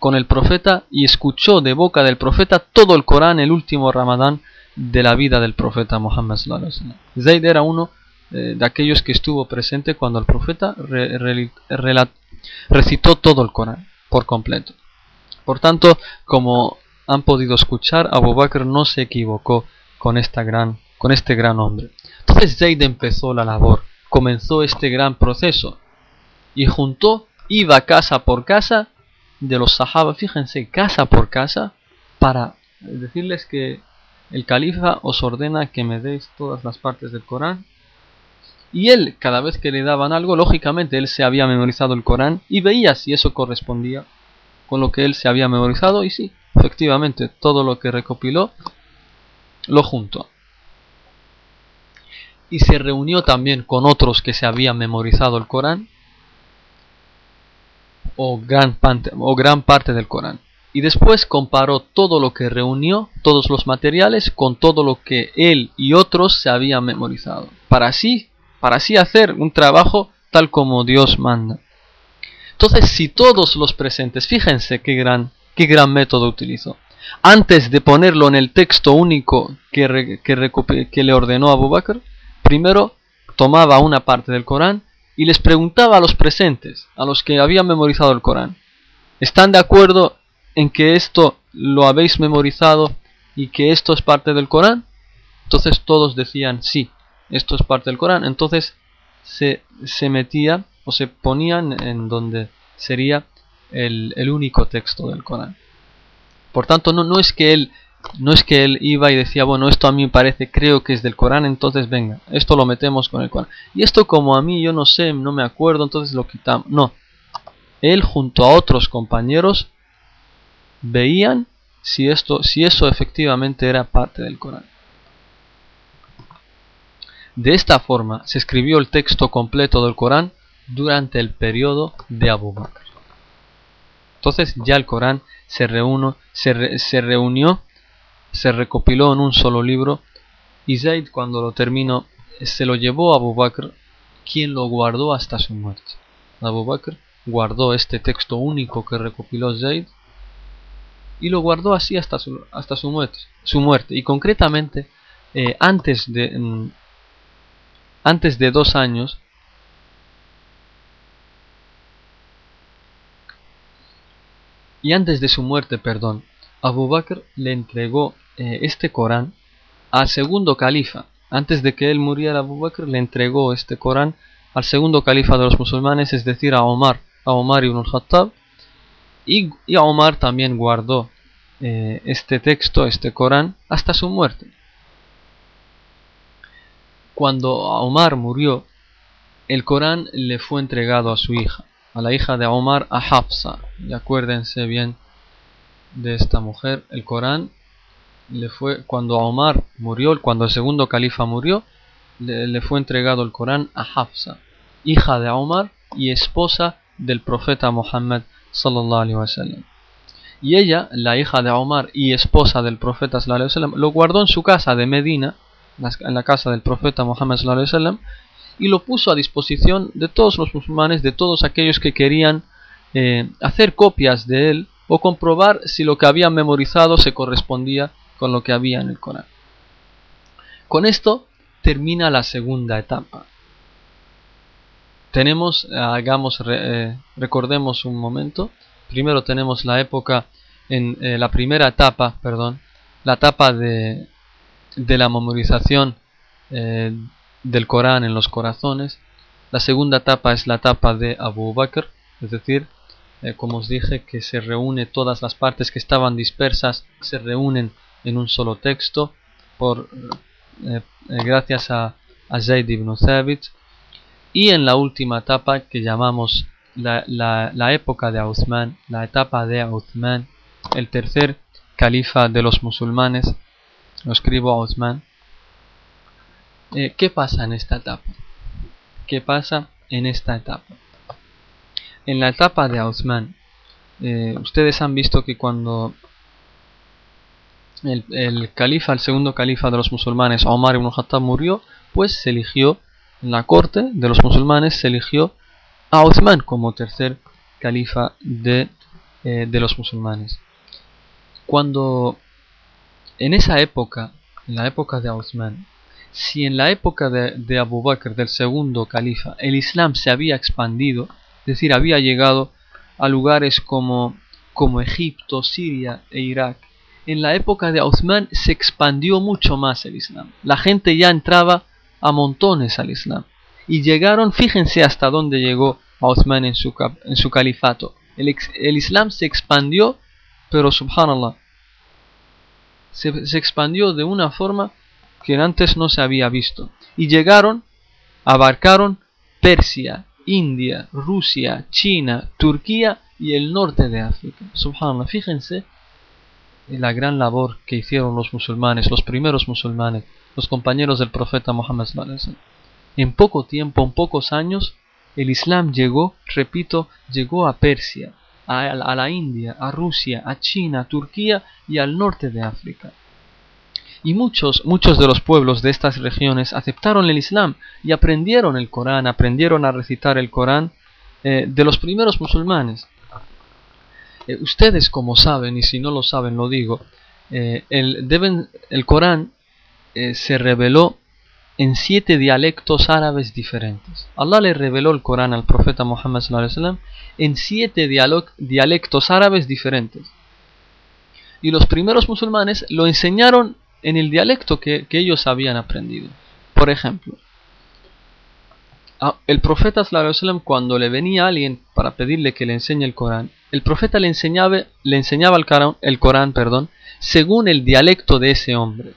con el profeta y escuchó de boca del profeta todo el Corán el último Ramadán de la vida del profeta Muhammad Zayd era uno eh, de aquellos que estuvo presente cuando el profeta recitó todo el Corán por completo. Por tanto, como han podido escuchar, Abu Bakr no se equivocó con, esta gran, con este gran hombre. Entonces Zayd empezó la labor, comenzó este gran proceso y juntó, iba casa por casa de los sahaba, fíjense, casa por casa, para decirles que el califa os ordena que me deis todas las partes del Corán. Y él, cada vez que le daban algo, lógicamente él se había memorizado el Corán y veía si eso correspondía con lo que él se había memorizado. Y sí, efectivamente, todo lo que recopiló lo juntó. Y se reunió también con otros que se habían memorizado el Corán o gran, o gran parte del Corán y después comparó todo lo que reunió, todos los materiales, con todo lo que él y otros se habían memorizado, para así, para así hacer un trabajo tal como Dios manda. Entonces, si todos los presentes, fíjense qué gran, qué gran método utilizó. Antes de ponerlo en el texto único que, que, que le ordenó a Abu Bakr, primero tomaba una parte del Corán y les preguntaba a los presentes, a los que habían memorizado el Corán, ¿están de acuerdo en que esto lo habéis memorizado y que esto es parte del Corán? Entonces todos decían, sí, esto es parte del Corán. Entonces se, se metía o se ponían en donde sería el, el, único texto del Corán. Por tanto, no, no, es que él, no es que él iba y decía, bueno, esto a mí parece, creo que es del Corán, entonces venga, esto lo metemos con el Corán. Y esto como a mí yo no sé, no me acuerdo, entonces lo quitamos. No. Él junto a otros compañeros veían si, esto, si eso efectivamente era parte del Corán. De esta forma se escribió el texto completo del Corán durante el periodo de Abu Bakr. Entonces ya el Corán se, reunió, se recopiló en un solo libro y Zayd cuando lo terminó se lo llevó a Abu Bakr, quien lo guardó hasta su muerte. Abu Bakr guardó este texto único que recopiló Zayd y lo guardó así hasta su, hasta su, muerte, su muerte. Y concretamente, eh, antes, de, mm, antes de dos años, y antes de su muerte, perdón, Abu Bakr le entregó eh, este Corán al segundo califa. Antes de que él muriera, Abu Bakr le entregó este Corán al segundo califa de los musulmanes, es decir, a Omar, a Omar ibn al-Khattab, y, Omar también guardó eh, este texto, este Corán, hasta su muerte. Cuando Omar murió, el Corán le fue entregado a su hija, a la hija de Omar, a Hafsa. Y acuérdense bien de esta mujer, el Corán le fue cuando Omar murió, cuando el segundo califa murió, le, fue entregado el Corán a Hafsa, hija de Omar y esposa del profeta Muhammad y ella, la hija de Omar y esposa del profeta lo guardó en su casa de Medina, en la casa del profeta Muhammad y lo puso a disposición de todos los musulmanes, de todos aquellos que querían eh, hacer copias de él o comprobar si lo que habían memorizado se correspondía con lo que había en el Corán. Con esto termina la segunda etapa tenemos, hagamos, eh, recordemos un momento, primero tenemos la época, en eh, la primera etapa, perdón, la etapa de, de la memorización eh, del Corán en los corazones, la segunda etapa es la etapa de Abu Bakr, es decir, como os dije, que se reúne todas las partes que estaban dispersas, se reúnen en un solo texto, por, gracias a, a Zayd ibn Thabit, y en la última etapa que llamamos la, la, época de Uthman, la etapa de Uthman, el tercer califa de los musulmanes, lo escribo a Uthman. Eh, ¿Qué pasa en esta etapa? ¿Qué pasa en esta etapa? En la etapa de Uthman, eh, ustedes han visto que cuando el, califa, el segundo califa de los musulmanes, Omar ibn Khattab, murió, pues se eligió en la corte de los musulmanes se eligió a Uthman como tercer califa de, eh, de los musulmanes. Cuando en esa época, en la época de Uthman, si en la época de, de, Abu Bakr, del segundo califa, el Islam se había expandido, es decir, había llegado a lugares como, como Egipto, Siria e Irak, en la época de Uthman se expandió mucho más el Islam. La gente ya entraba a montones al Islam. Y llegaron, fíjense hasta dónde llegó Uthman en su, en su califato. El, Islam se expandió, pero subhanallah, se, expandió de una forma que antes no se había visto. Y llegaron, abarcaron Persia, India, Rusia, China, Turquía y el norte de África. Subhanallah, fíjense la gran labor que hicieron los musulmanes, los primeros musulmanes, los compañeros del profeta Muhammad. En poco tiempo, en pocos años, el Islam llegó, repito, llegó a Persia, a, la India, a Rusia, a China, a Turquía y al norte de África. Y muchos, muchos de los pueblos de estas regiones aceptaron el Islam y aprendieron el Corán, aprendieron a recitar el Corán eh, de los primeros musulmanes. Eh, ustedes como saben, y si no lo saben lo digo, eh, el, deben, el Corán se reveló en siete dialectos árabes diferentes. Allah le reveló el Corán al profeta Muhammad en siete dialectos árabes diferentes. Y los primeros musulmanes lo enseñaron en el dialecto que, ellos habían aprendido. Por ejemplo, el profeta cuando le venía alguien para pedirle que le enseñe el Corán, el profeta le enseñaba, le enseñaba el, Corán, el Corán perdón, según el dialecto de ese hombre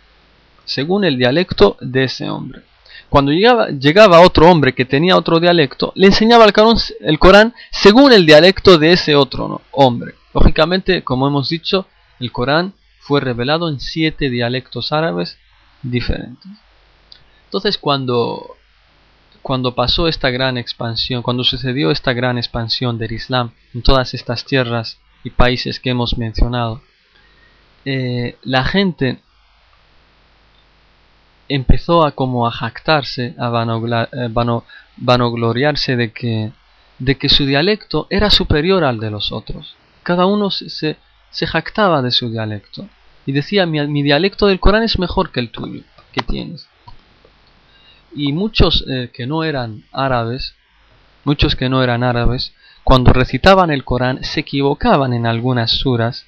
según el dialecto de ese hombre. Cuando llegaba, llegaba otro hombre que tenía otro dialecto, le enseñaba el Corán, el Corán según el dialecto de ese otro hombre. Lógicamente, como hemos dicho, el Corán fue revelado en siete dialectos árabes diferentes. Entonces, cuando, cuando pasó esta gran expansión, cuando sucedió esta gran expansión del Islam en todas estas tierras y países que hemos mencionado, eh, la gente empezó a como a jactarse, a eh, vanogloriarse de que, de que su dialecto era superior al de los otros. Cada uno se, se jactaba de su dialecto y decía, mi, dialecto del Corán es mejor que el tuyo, que tienes. Y muchos eh, que no eran árabes, muchos que no eran árabes, cuando recitaban el Corán se equivocaban en algunas suras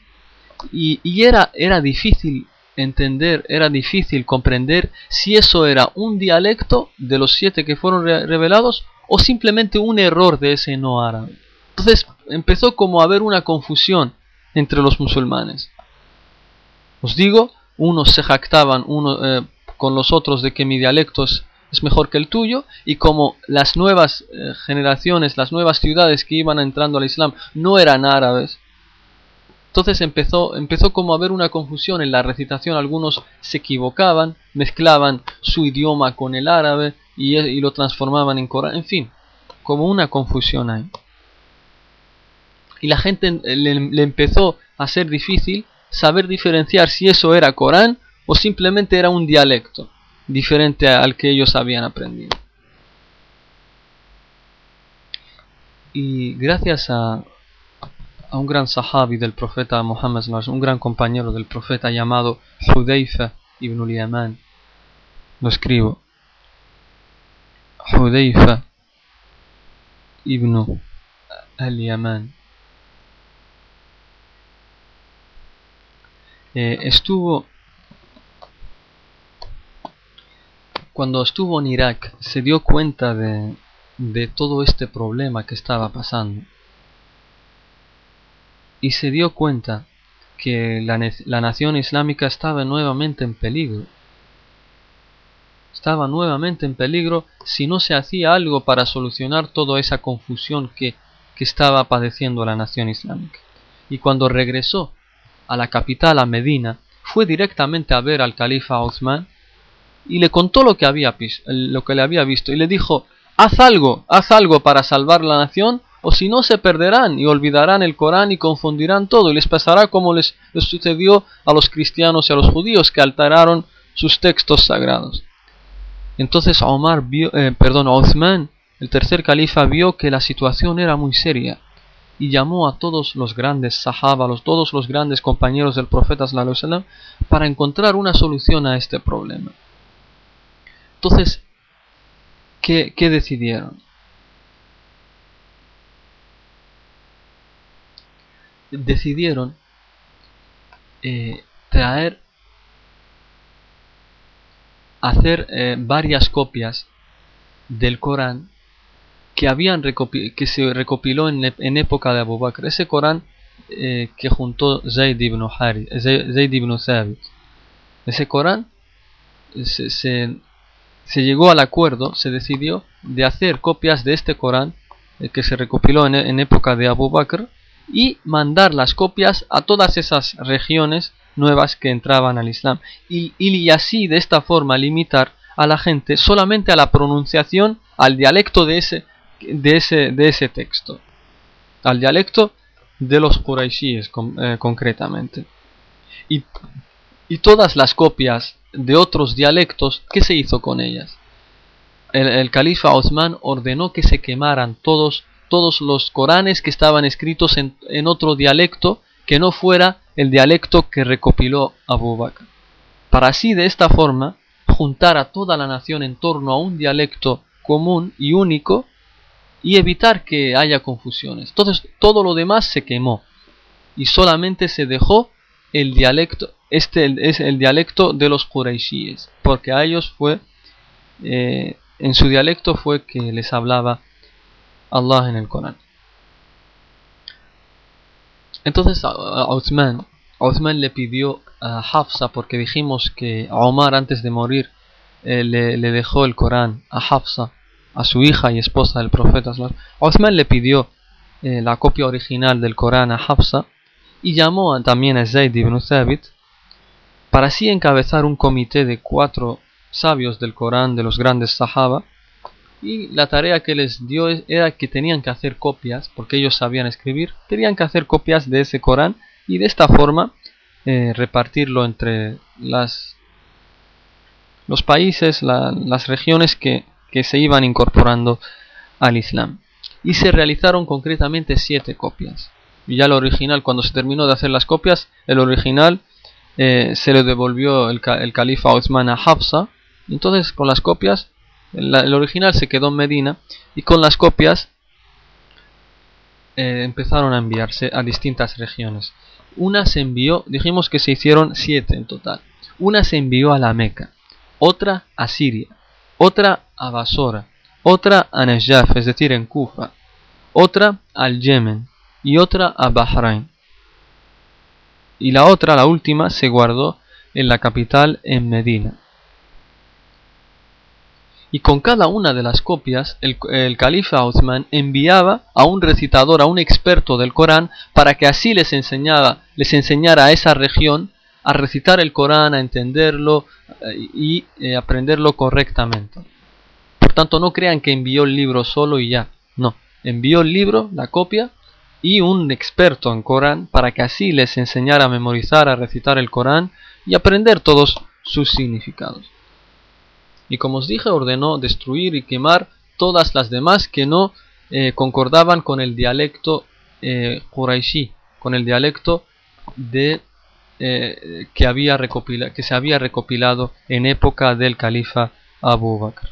y, y era, era difícil entender, era difícil comprender si eso era un dialecto de los siete que fueron revelados o simplemente un error de ese no árabe. Entonces empezó como a haber una confusión entre los musulmanes. Os digo, unos se jactaban uno, eh, con los otros de que mi dialecto es, mejor que el tuyo y como las nuevas eh, generaciones, las nuevas ciudades que iban entrando al Islam no eran árabes, entonces empezó, empezó como a haber una confusión en la recitación, algunos se equivocaban, mezclaban su idioma con el árabe y, lo transformaban en Corán, en fin, como una confusión ahí. Y la gente le, empezó a ser difícil saber diferenciar si eso era Corán o simplemente era un dialecto diferente al que ellos habían aprendido. Y gracias a, a un gran sahabi del profeta Muhammad, un gran compañero del profeta llamado Hudayfa ibn al-Yaman, lo escribo. Hudayfa ibn al-Yaman. Eh, estuvo cuando estuvo en Irak se dio cuenta de, de todo este problema que estaba pasando y se dio cuenta que la, la, nación islámica estaba nuevamente en peligro. Estaba nuevamente en peligro si no se hacía algo para solucionar toda esa confusión que, que estaba padeciendo la nación islámica. Y cuando regresó a la capital, a Medina, fue directamente a ver al califa Uthman y le contó lo que, había, lo que le había visto y le dijo, haz algo, haz algo para salvar la nación o si no se perderán y olvidarán el Corán y confundirán todo y les pasará como les, sucedió a los cristianos y a los judíos que alteraron sus textos sagrados. Entonces Omar vio, eh, perdón, Uthman, el tercer califa, vio que la situación era muy seria y llamó a todos los grandes sahaba, todos los grandes compañeros del profeta sallam, para encontrar una solución a este problema. Entonces, ¿qué, decidieron? Decidieron eh, traer, hacer eh, varias copias del Corán que, habían que se recopiló en, en, época de Abu Bakr. Ese Corán eh, que juntó Zayd ibn, Hari, Zayd ibn Thabit. Ese Corán se, se, llegó al acuerdo, se decidió de hacer copias de este Corán que se recopiló en, en, época de Abu Bakr y mandar las copias a todas esas regiones nuevas que entraban al Islam y, y así de esta forma limitar a la gente solamente a la pronunciación, al dialecto de ese, de ese, de ese texto, al dialecto de los Quraishíes eh, concretamente. Y, y, todas las copias de otros dialectos, ¿qué se hizo con ellas? El, califa Osman ordenó que se quemaran todos, todos los Coranes que estaban escritos en, en otro dialecto que no fuera el dialecto que recopiló Abu Bakr. Para así de esta forma juntar a toda la nación en torno a un dialecto común y único y evitar que haya confusiones. Entonces todo lo demás se quemó y solamente se dejó el dialecto, este es el dialecto de los Quraishíes, porque a ellos fue, eh, en su dialecto fue que les hablaba Allah en el Corán. Entonces a Uthman, le pidió a Hafsa, porque dijimos que Omar antes de morir eh, le, dejó el Corán a Hafsa a su hija y esposa del profeta. Osman le pidió eh, la copia original del Corán a Hafsa y llamó también a Zayd ibn Thabit para así encabezar un comité de cuatro sabios del Corán de los grandes Sahaba y la tarea que les dio era que tenían que hacer copias, porque ellos sabían escribir, tenían que hacer copias de ese Corán y de esta forma eh, repartirlo entre las, los países, las regiones que que se iban incorporando al Islam. Y se realizaron concretamente siete copias y ya el original, cuando se terminó de hacer las copias, el original eh, se le devolvió el, califa Osman a Hafsa. Entonces con las copias, el, original se quedó en Medina y con las copias eh, empezaron a enviarse a distintas regiones. Una se envió, dijimos que se hicieron siete en total. Una se envió a la Meca, otra a Siria, otra a Basora, otra a Najaf, es decir, en Kufa, otra al Yemen y otra a Bahrain. Y la otra, la última, se guardó en la capital en Medina. Y con cada una de las copias, el, califa Uthman enviaba a un recitador, a un experto del Corán, para que así les, enseñara, les enseñara a esa región a recitar el Corán, a entenderlo eh, y eh, aprenderlo correctamente. Por tanto, no crean que envió el libro solo y ya. No, envió el libro, la copia, y un experto en Corán para que así les enseñara a memorizar, a recitar el Corán y aprender todos sus significados. Y como os dije, ordenó destruir y quemar todas las demás que no eh, concordaban con el dialecto eh, con el dialecto de, eh, que, había que se había recopilado en época del califa Abu Bakr.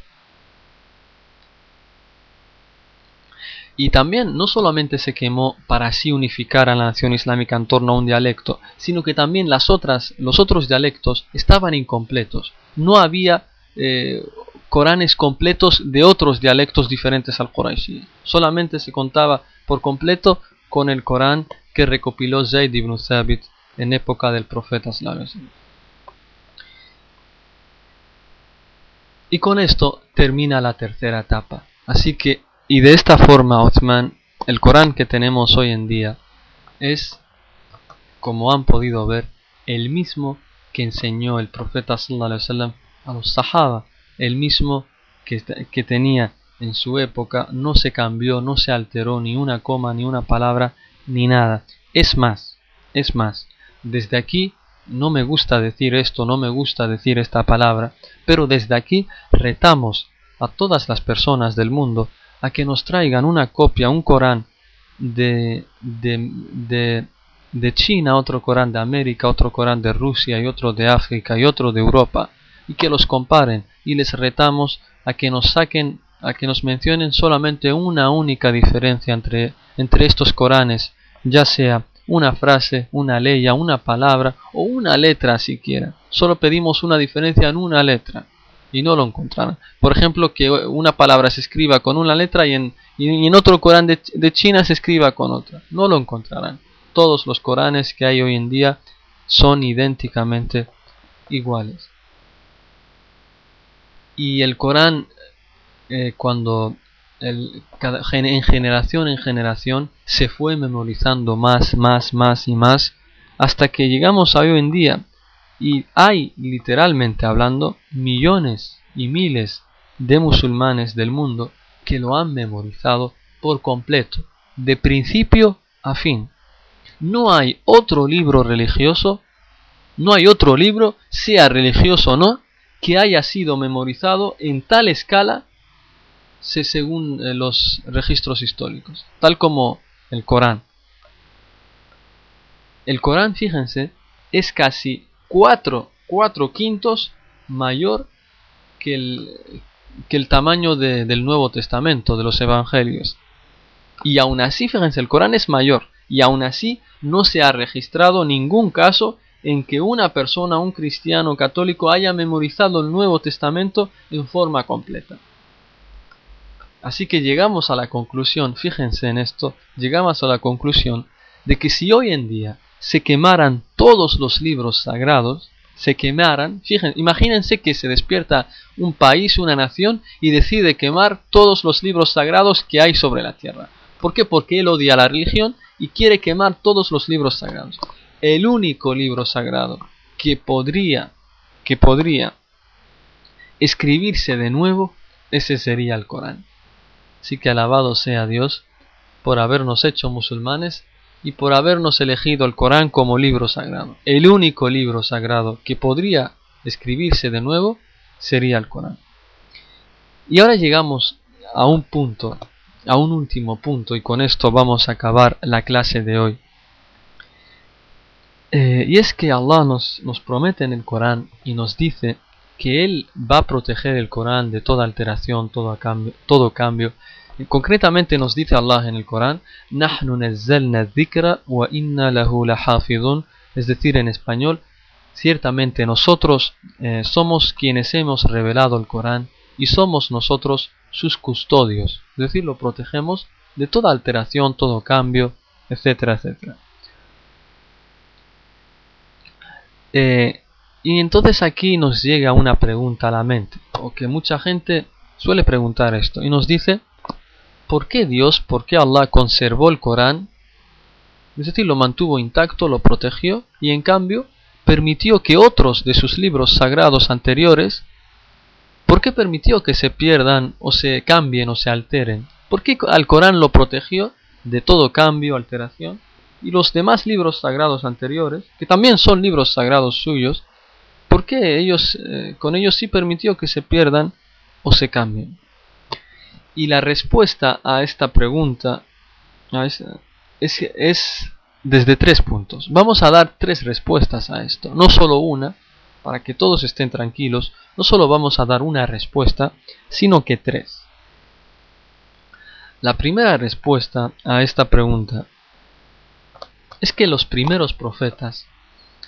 Y también no solamente se quemó para así unificar a la nación islámica en torno a un dialecto, sino que también las otras, los otros dialectos estaban incompletos. No había eh, Coranes completos de otros dialectos diferentes al Qurayshi. Solamente se contaba por completo con el Corán que recopiló Zayd ibn Thabit en época del profeta Y con esto termina la tercera etapa. Así que y de esta forma, Othman, el Corán que tenemos hoy en día es, como han podido ver, el mismo que enseñó el profeta sallallahu a los Sahaba, el mismo que, que tenía en su época, no se cambió, no se alteró ni una coma, ni una palabra, ni nada. Es más, es más, desde aquí no me gusta decir esto, no me gusta decir esta palabra, pero desde aquí retamos a todas las personas del mundo a que nos traigan una copia, un Corán de, de, de, China, otro Corán de América, otro Corán de Rusia y otro de África y otro de Europa y que los comparen y les retamos a que nos saquen, a que nos mencionen solamente una única diferencia entre, entre estos Coranes, ya sea una frase, una ley, una palabra o una letra siquiera. Solo pedimos una diferencia en una letra y no lo encontrarán. Por ejemplo, que una palabra se escriba con una letra y en, en otro Corán de, de, China se escriba con otra. No lo encontrarán. Todos los Coranes que hay hoy en día son idénticamente iguales. Y el Corán, eh, cuando el, en generación en generación se fue memorizando más, más, más y más, hasta que llegamos a hoy en día y hay, literalmente hablando, millones y miles de musulmanes del mundo que lo han memorizado por completo, de principio a fin. No hay otro libro religioso, no hay otro libro, sea religioso o no, que haya sido memorizado en tal escala según eh, los registros históricos, tal como el Corán. El Corán, fíjense, es casi cuatro, cuatro quintos mayor que el, que el tamaño del Nuevo Testamento, de los Evangelios. Y aún así, fíjense, el Corán es mayor, y aún así no se ha registrado ningún caso en que una persona, un cristiano católico, haya memorizado el Nuevo Testamento en forma completa. Así que llegamos a la conclusión, fíjense en esto, llegamos a la conclusión de que si hoy en día se quemaran todos los libros sagrados, se quemaran, fíjense, imagínense que se despierta un país, una nación y decide quemar todos los libros sagrados que hay sobre la tierra. ¿Por qué? Porque él odia la religión y quiere quemar todos los libros sagrados. El único libro sagrado que podría, que podría escribirse de nuevo, ese sería el Corán. Así que alabado sea Dios por habernos hecho musulmanes y por habernos elegido el Corán como libro sagrado. El único libro sagrado que podría escribirse de nuevo sería el Corán. Y ahora llegamos a un punto, a un último punto, y con esto vamos a acabar la clase de hoy. Eh, y es que Allah nos, nos promete en el Corán y nos dice que Él va a proteger el Corán de toda alteración, todo cambio. Todo cambio. Concretamente nos dice Allah en el Corán, wa inna lahu es decir, en español, ciertamente nosotros eh, somos quienes hemos revelado el Corán y somos nosotros sus custodios, es decir, lo protegemos de toda alteración, todo cambio, etcétera, etcétera. Eh, y entonces aquí nos llega una pregunta a la mente, o que mucha gente suele preguntar esto, y nos dice, ¿por qué Dios, por qué Allah conservó el Corán? Es decir, lo mantuvo intacto, lo protegió, y en cambio permitió que otros de sus libros sagrados anteriores, ¿por qué permitió que se pierdan o se cambien o se alteren? ¿Por qué al Corán lo protegió de todo cambio, alteración? Y los demás libros sagrados anteriores, que también son libros sagrados suyos, ¿por qué ellos, eh, con ellos sí permitió que se pierdan o se cambien? Y la respuesta a esta pregunta es, es desde tres puntos. Vamos a dar tres respuestas a esto, no solo una, para que todos estén tranquilos, no solo vamos a dar una respuesta, sino que tres. La primera respuesta a esta pregunta es que los primeros profetas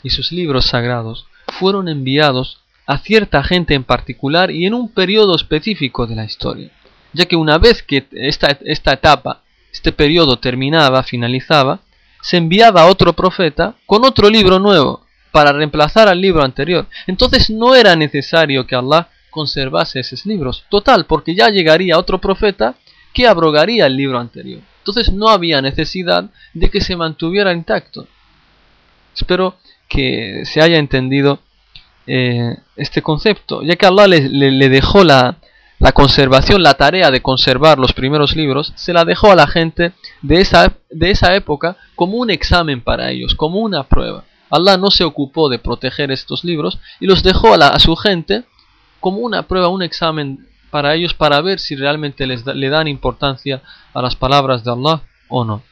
y sus libros sagrados fueron enviados a cierta gente en particular y en un periodo específico de la historia, ya que una vez que esta, esta etapa, este periodo terminaba, finalizaba, se enviaba otro profeta con otro libro nuevo para reemplazar al libro anterior. Entonces no era necesario que Allah conservase esos libros. Total, porque ya llegaría otro profeta que abrogaría el libro anterior. Entonces no había necesidad de que se mantuviera intacto. Espero que se haya entendido eh, este concepto, ya que Allah le, dejó la, la, conservación, la tarea de conservar los primeros libros, se la dejó a la gente de esa, de esa época como un examen para ellos, como una prueba. Allah no se ocupó de proteger estos libros y los dejó a, a su gente como una prueba, un examen para ellos para ver si realmente les le dan importancia a las palabras de Allah o no.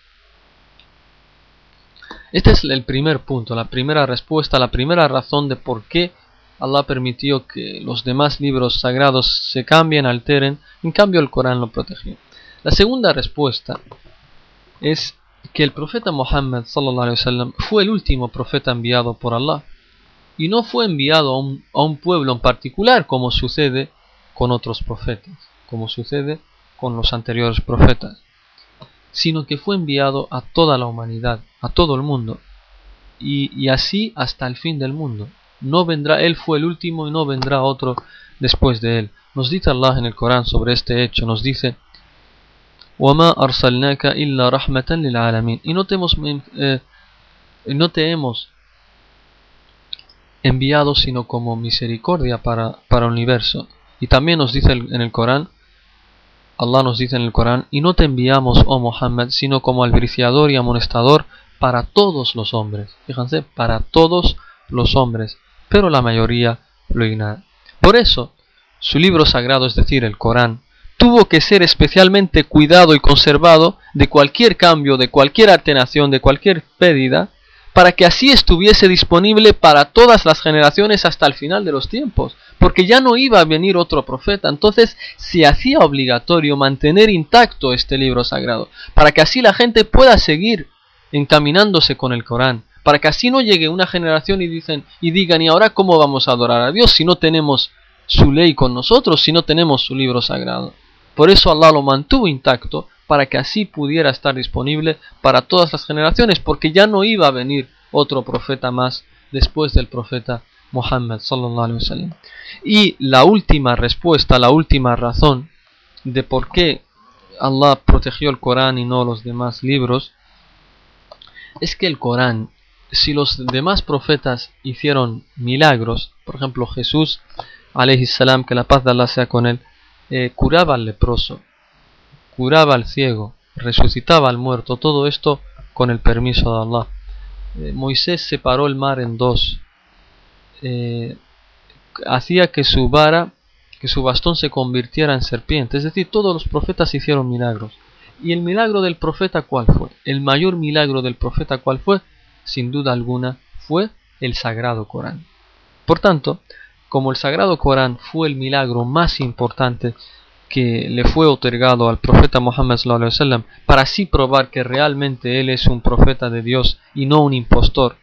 Este es el primer punto, la primera respuesta, la primera razón de por qué Allah permitió que los demás libros sagrados se cambien, alteren, en cambio el Corán lo protegió. La segunda respuesta es que el profeta Muhammad fue el último profeta enviado por Allah y no fue enviado a un, a un pueblo en particular como sucede con otros profetas, como sucede con los anteriores profetas, sino que fue enviado a toda la humanidad, a todo el mundo, y, así hasta el fin del mundo. No vendrá, él fue el último y no vendrá otro después de él. Nos dice Allah en el Corán sobre este hecho, nos dice, Y no te hemos, eh, no te enviado sino como misericordia para, para el universo. Y también nos dice en el Corán, Allah nos dice en el Corán, y no te enviamos, oh Muhammad, sino como albriciador y amonestador para todos los hombres. Fíjense, para todos los hombres, pero la mayoría lo ignora. Por eso, su libro sagrado, es decir, el Corán, tuvo que ser especialmente cuidado y conservado de cualquier cambio, de cualquier alteración, de cualquier pérdida, para que así estuviese disponible para todas las generaciones hasta el final de los tiempos, porque ya no iba a venir otro profeta, entonces se hacía obligatorio mantener intacto este libro sagrado, para que así la gente pueda seguir encaminándose con el Corán, para que así no llegue una generación y dicen y digan y ahora cómo vamos a adorar a Dios si no tenemos su ley con nosotros, si no tenemos su libro sagrado. Por eso Allah lo mantuvo intacto para que así pudiera estar disponible para todas las generaciones, porque ya no iba a venir otro profeta más después del profeta Muhammad Y la última respuesta, la última razón de por qué Allah protegió el Corán y no los demás libros es que el Corán, si los demás profetas hicieron milagros, por ejemplo Jesús, salam, que la paz de Allah sea con él, eh, curaba al leproso, curaba al ciego, resucitaba al muerto, todo esto con el permiso de Allah. Eh, Moisés separó el mar en dos, eh, hacía que su vara, que su bastón se convirtiera en serpiente, es decir, todos los profetas hicieron milagros. ¿Y el milagro del profeta cuál fue? El mayor milagro del profeta cuál fue? Sin duda alguna fue el Sagrado Corán. Por tanto, como el Sagrado Corán fue el milagro más importante que le fue otorgado al profeta Muhammad para así probar que realmente él es un profeta de Dios y no un impostor,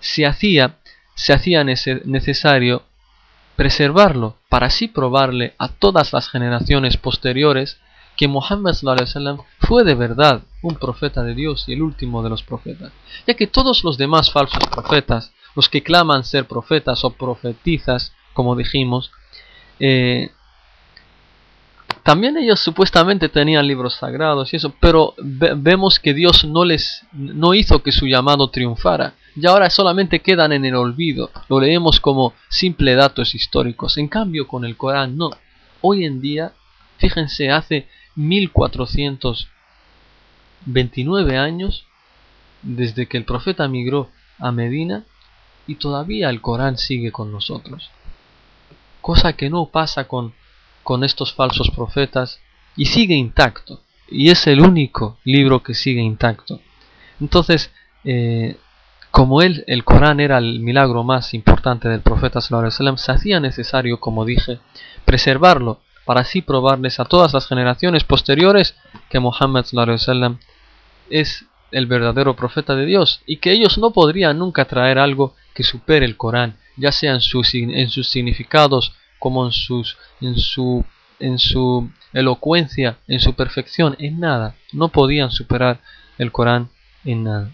se hacía, se hacía necesario preservarlo para así probarle a todas las generaciones posteriores que Muhammad fue de verdad un profeta de Dios y el último de los profetas, ya que todos los demás falsos profetas, los que claman ser profetas o profetizas, como dijimos, eh, también ellos supuestamente tenían libros sagrados y eso, pero vemos que Dios no les no hizo que su llamado triunfara. Y ahora solamente quedan en el olvido. Lo leemos como simple datos históricos. En cambio, con el Corán no. Hoy en día, fíjense, hace 1429 años desde que el profeta migró a Medina y todavía el Corán sigue con nosotros. Cosa que no pasa con con estos falsos profetas y sigue intacto. Y es el único libro que sigue intacto. Entonces, eh, como él, el Corán era el milagro más importante del profeta sallam, se hacía necesario, como dije, preservarlo para así probarles a todas las generaciones posteriores que Muhammad sallam, es el verdadero profeta de Dios y que ellos no podrían nunca traer algo que supere el Corán, ya sea sus, en sus significados como en, en, su, en su elocuencia, en su perfección, en nada. No podían superar el Corán en nada.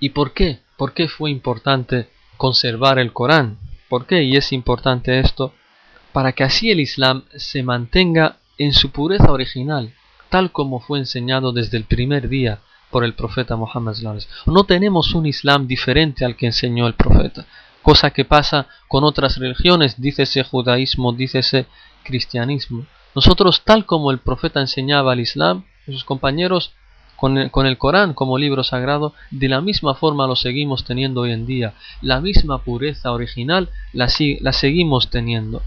¿Y por qué? ¿Por qué fue importante conservar el Corán? ¿Por qué? Y es importante esto para que así el Islam se mantenga en su pureza original, tal como fue enseñado desde el primer día por el profeta Muhammad. No tenemos un Islam diferente al que enseñó el profeta cosa que pasa con otras religiones, dícese judaísmo, dícese cristianismo. Nosotros, tal como el profeta enseñaba al Islam, sus compañeros, con el, Corán como libro sagrado, de la misma forma lo seguimos teniendo hoy en día. La misma pureza original la, la seguimos teniendo.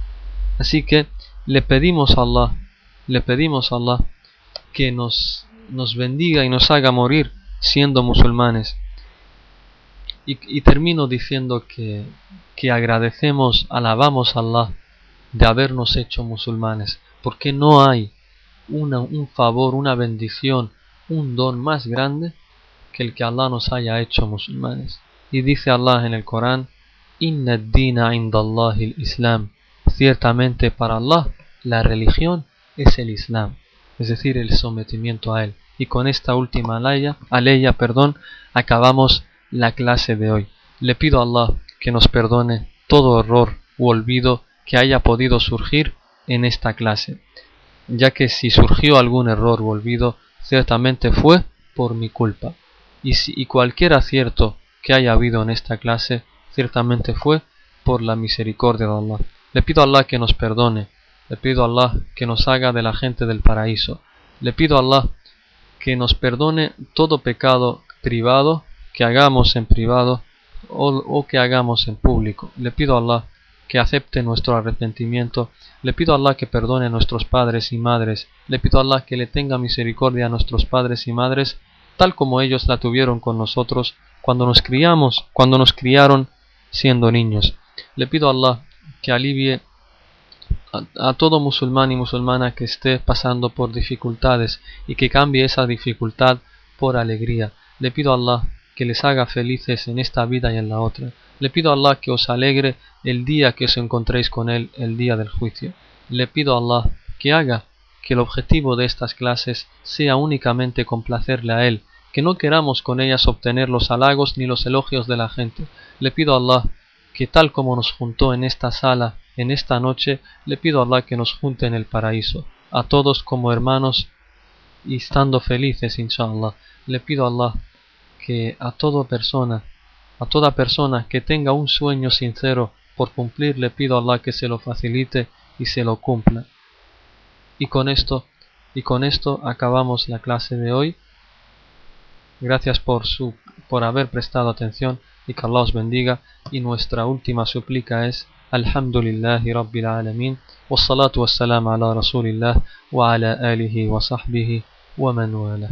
Así que le pedimos a Allah, le pedimos a Allah que nos, nos bendiga y nos haga morir siendo musulmanes. Y, termino diciendo que, que agradecemos, alabamos a Allah de habernos hecho musulmanes, porque no hay una, un favor, una bendición, un don más grande que el que Allah nos haya hecho musulmanes. Y dice Allah en el Corán, Inna dina indallahi islam Ciertamente para Allah la religión es el Islam, es decir, el sometimiento a él. Y con esta última aleya, aleya perdón, acabamos la clase de hoy. Le pido a Allah que nos perdone todo error u olvido que haya podido surgir en esta clase, ya que si surgió algún error u olvido, ciertamente fue por mi culpa, y, si, y cualquier acierto que haya habido en esta clase, ciertamente fue por la misericordia de Allah. Le pido a Allah que nos perdone, le pido a Allah que nos haga de la gente del paraíso, le pido a Allah que nos perdone todo pecado privado que hagamos en privado o, que hagamos en público. Le pido a Allah que acepte nuestro arrepentimiento. Le pido a Allah que perdone a nuestros padres y madres. Le pido a Allah que le tenga misericordia a nuestros padres y madres, tal como ellos la tuvieron con nosotros cuando nos criamos, cuando nos criaron siendo niños. Le pido a Allah que alivie a, a, todo musulmán y musulmana que esté pasando por dificultades y que cambie esa dificultad por alegría. Le pido a Allah que les haga felices en esta vida y en la otra. Le pido a Allah que os alegre el día que os encontréis con Él, el día del juicio. Le pido a Allah que haga que el objetivo de estas clases sea únicamente complacerle a Él, que no queramos con ellas obtener los halagos ni los elogios de la gente. Le pido a Allah que tal como nos juntó en esta sala, en esta noche, le pido a Allah que nos junte en el paraíso, a todos como hermanos y estando felices, inshallah. Le pido a Allah que a toda persona, a toda persona que tenga un sueño sincero por cumplir, le pido a Allah que se lo facilite y se lo cumpla. Y con esto, y con esto acabamos la clase de hoy. Gracias por su por haber prestado atención y que Allah os bendiga. Y nuestra última súplica es Alhamdulillahi Rabbil Alamin. Wassalatu wassalamu ala Rasulillah wa ala alihi wa sahbihi wa man wala.